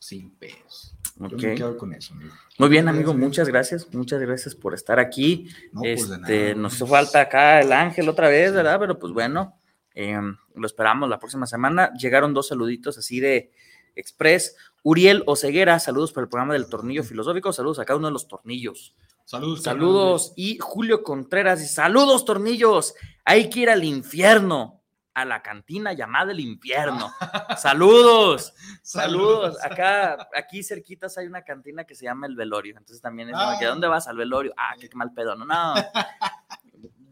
Sin pedos. Yo Ok. me quedo con eso. amigo. Muy bien, amigo, muchas gracias, muchas gracias por estar aquí. No, pues, de este, nada. nos hizo falta acá el ángel otra vez, ¿verdad? Pero pues bueno, eh, lo esperamos la próxima semana. Llegaron dos saluditos así de express. Uriel Oceguera, saludos por el programa del tornillo filosófico, saludos a cada uno de los tornillos. Saludos. Saludos. Y Julio Contreras, saludos, tornillos. Hay que ir al infierno, a la cantina llamada el infierno. Saludos. Saludos. Acá, aquí cerquitas hay una cantina que se llama El Velorio. Entonces también es como que, Ah. ¿dónde vas al velorio? Ah, qué mal pedo. No, no.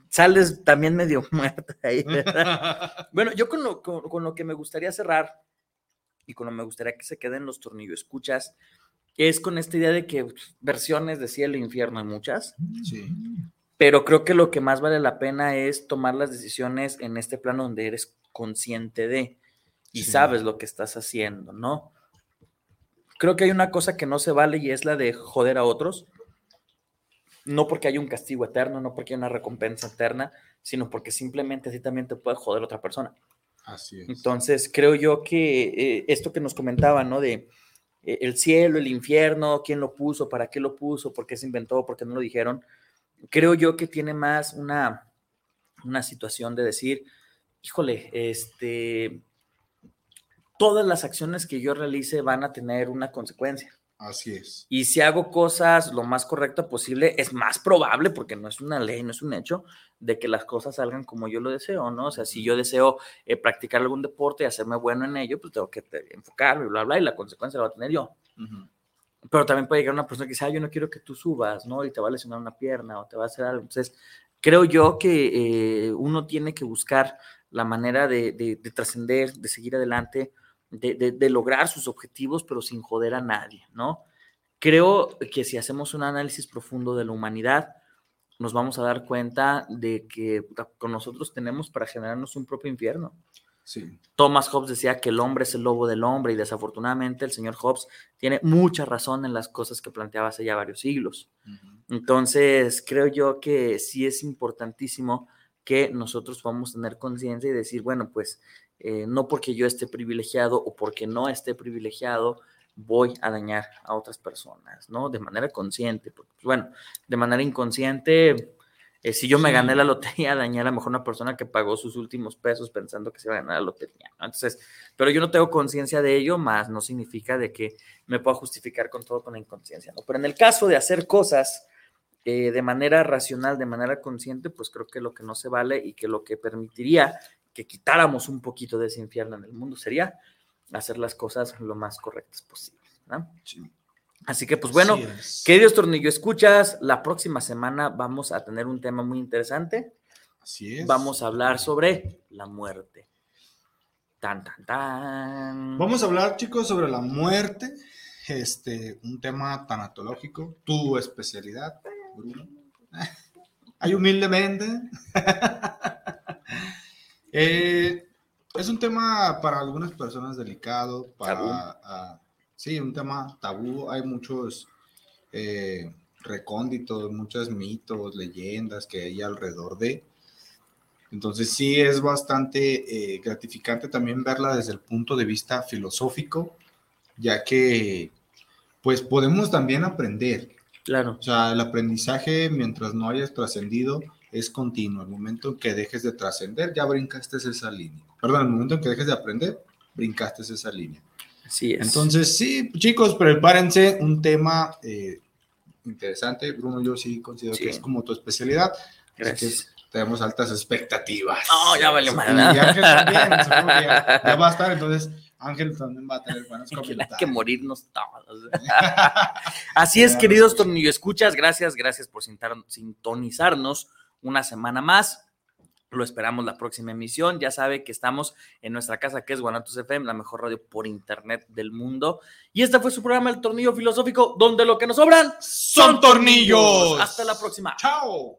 Sales también medio muerto ahí, ¿verdad? Bueno, yo con lo, con, con lo que me gustaría cerrar y con lo que me gustaría que se queden los tornillos escuchas es con esta idea de que versiones de cielo e infierno hay muchas, Sí. Pero creo que lo que más vale la pena es tomar las decisiones en este plano donde eres consciente de y Sí. sabes lo que estás haciendo, ¿no? Creo que hay una cosa que no se vale y es la de joder a otros. No porque haya un castigo eterno, no porque haya una recompensa eterna, sino porque simplemente así también te puede joder otra persona. Así es. Entonces, creo yo que eh, esto que nos comentaba, ¿no? De eh, el cielo, el infierno, quién lo puso, para qué lo puso, por qué se inventó, por qué no lo dijeron, creo yo que tiene más una, una situación de decir, híjole, este, todas las acciones que yo realice van a tener una consecuencia. Así es. Y si hago cosas lo más correcto posible, es más probable, porque no es una ley, no es un hecho, de que las cosas salgan como yo lo deseo, ¿no? O sea, si yo deseo eh, practicar algún deporte y hacerme bueno en ello, pues tengo que te- enfocarme, bla, bla, y la consecuencia la va a tener yo. Pero también puede llegar una persona que dice, yo no quiero que tú subas, ¿no? Y te va a lesionar una pierna o te va a hacer algo. Entonces, creo yo que eh, uno tiene que buscar la manera de, de- de trascender, de seguir adelante, de, de- de lograr sus objetivos, pero sin joder a nadie, ¿no? Creo que si hacemos un análisis profundo de la humanidad, nos vamos a dar cuenta de que con nosotros tenemos para generarnos un propio infierno. Sí. Thomas Hobbes decía que el hombre es el lobo del hombre y desafortunadamente el señor Hobbes tiene mucha razón en las cosas que planteaba hace ya varios siglos. Entonces, creo yo que sí es importantísimo que nosotros podamos tener conciencia y decir, bueno, pues eh, no porque yo esté privilegiado o porque no esté privilegiado, voy a dañar a otras personas, ¿no? De manera consciente, porque, pues, bueno, de manera inconsciente, eh, si yo me Sí. gané la lotería, dañé a lo mejor una persona que pagó sus últimos pesos pensando que se iba a ganar la lotería, ¿no? Entonces, pero yo no tengo conciencia de ello, más no significa de que me pueda justificar con todo con la inconsciencia, ¿no? Pero en el caso de hacer cosas eh, de manera racional, de manera consciente, pues creo que lo que no se vale y que lo que permitiría que quitáramos un poquito de ese infierno en el mundo sería hacer las cosas lo más correctas posibles. ¿no? Así que, pues bueno, queridos tornillo escuchas, la próxima semana vamos a tener un tema muy interesante. Así es. Vamos a hablar sobre la muerte. Tan, tan, tan. Vamos a hablar, chicos, sobre la muerte este, un tema tanatológico, tu especialidad, Bruno. Hay humildemente. Eh, es un tema para algunas personas delicado, para, sí, un tema tabú. Hay muchos eh, recónditos, muchos mitos, leyendas que hay alrededor de. Entonces sí es bastante eh, gratificante también verla desde el punto de vista filosófico, ya que pues podemos también aprender. Claro. O sea, el aprendizaje mientras no hayas trascendido es continuo. El momento en que dejes de trascender, ya brincaste esa línea. Perdón, el momento en que dejes de aprender, brincaste esa línea. Así es. Entonces, sí, chicos, prepárense un tema eh, interesante. Bruno, yo sí considero que es como tu especialidad. Gracias. Así que tenemos altas expectativas. No, ya valió Sí, mal. y Ángel también, que ya, ya va a estar, entonces Ángel también va a tener buenos Hay comentarios. que morirnos todos. Así es, queridos tornillo escuchas, gracias, gracias por sintonizarnos una semana más. Lo esperamos la próxima emisión. Ya sabe que estamos en nuestra casa, que es Guanatos FM, la mejor radio por internet del mundo. Y este fue su programa, El Tornillo Filosófico, donde lo que nos sobran Son tornillos. Hasta la próxima. Chao.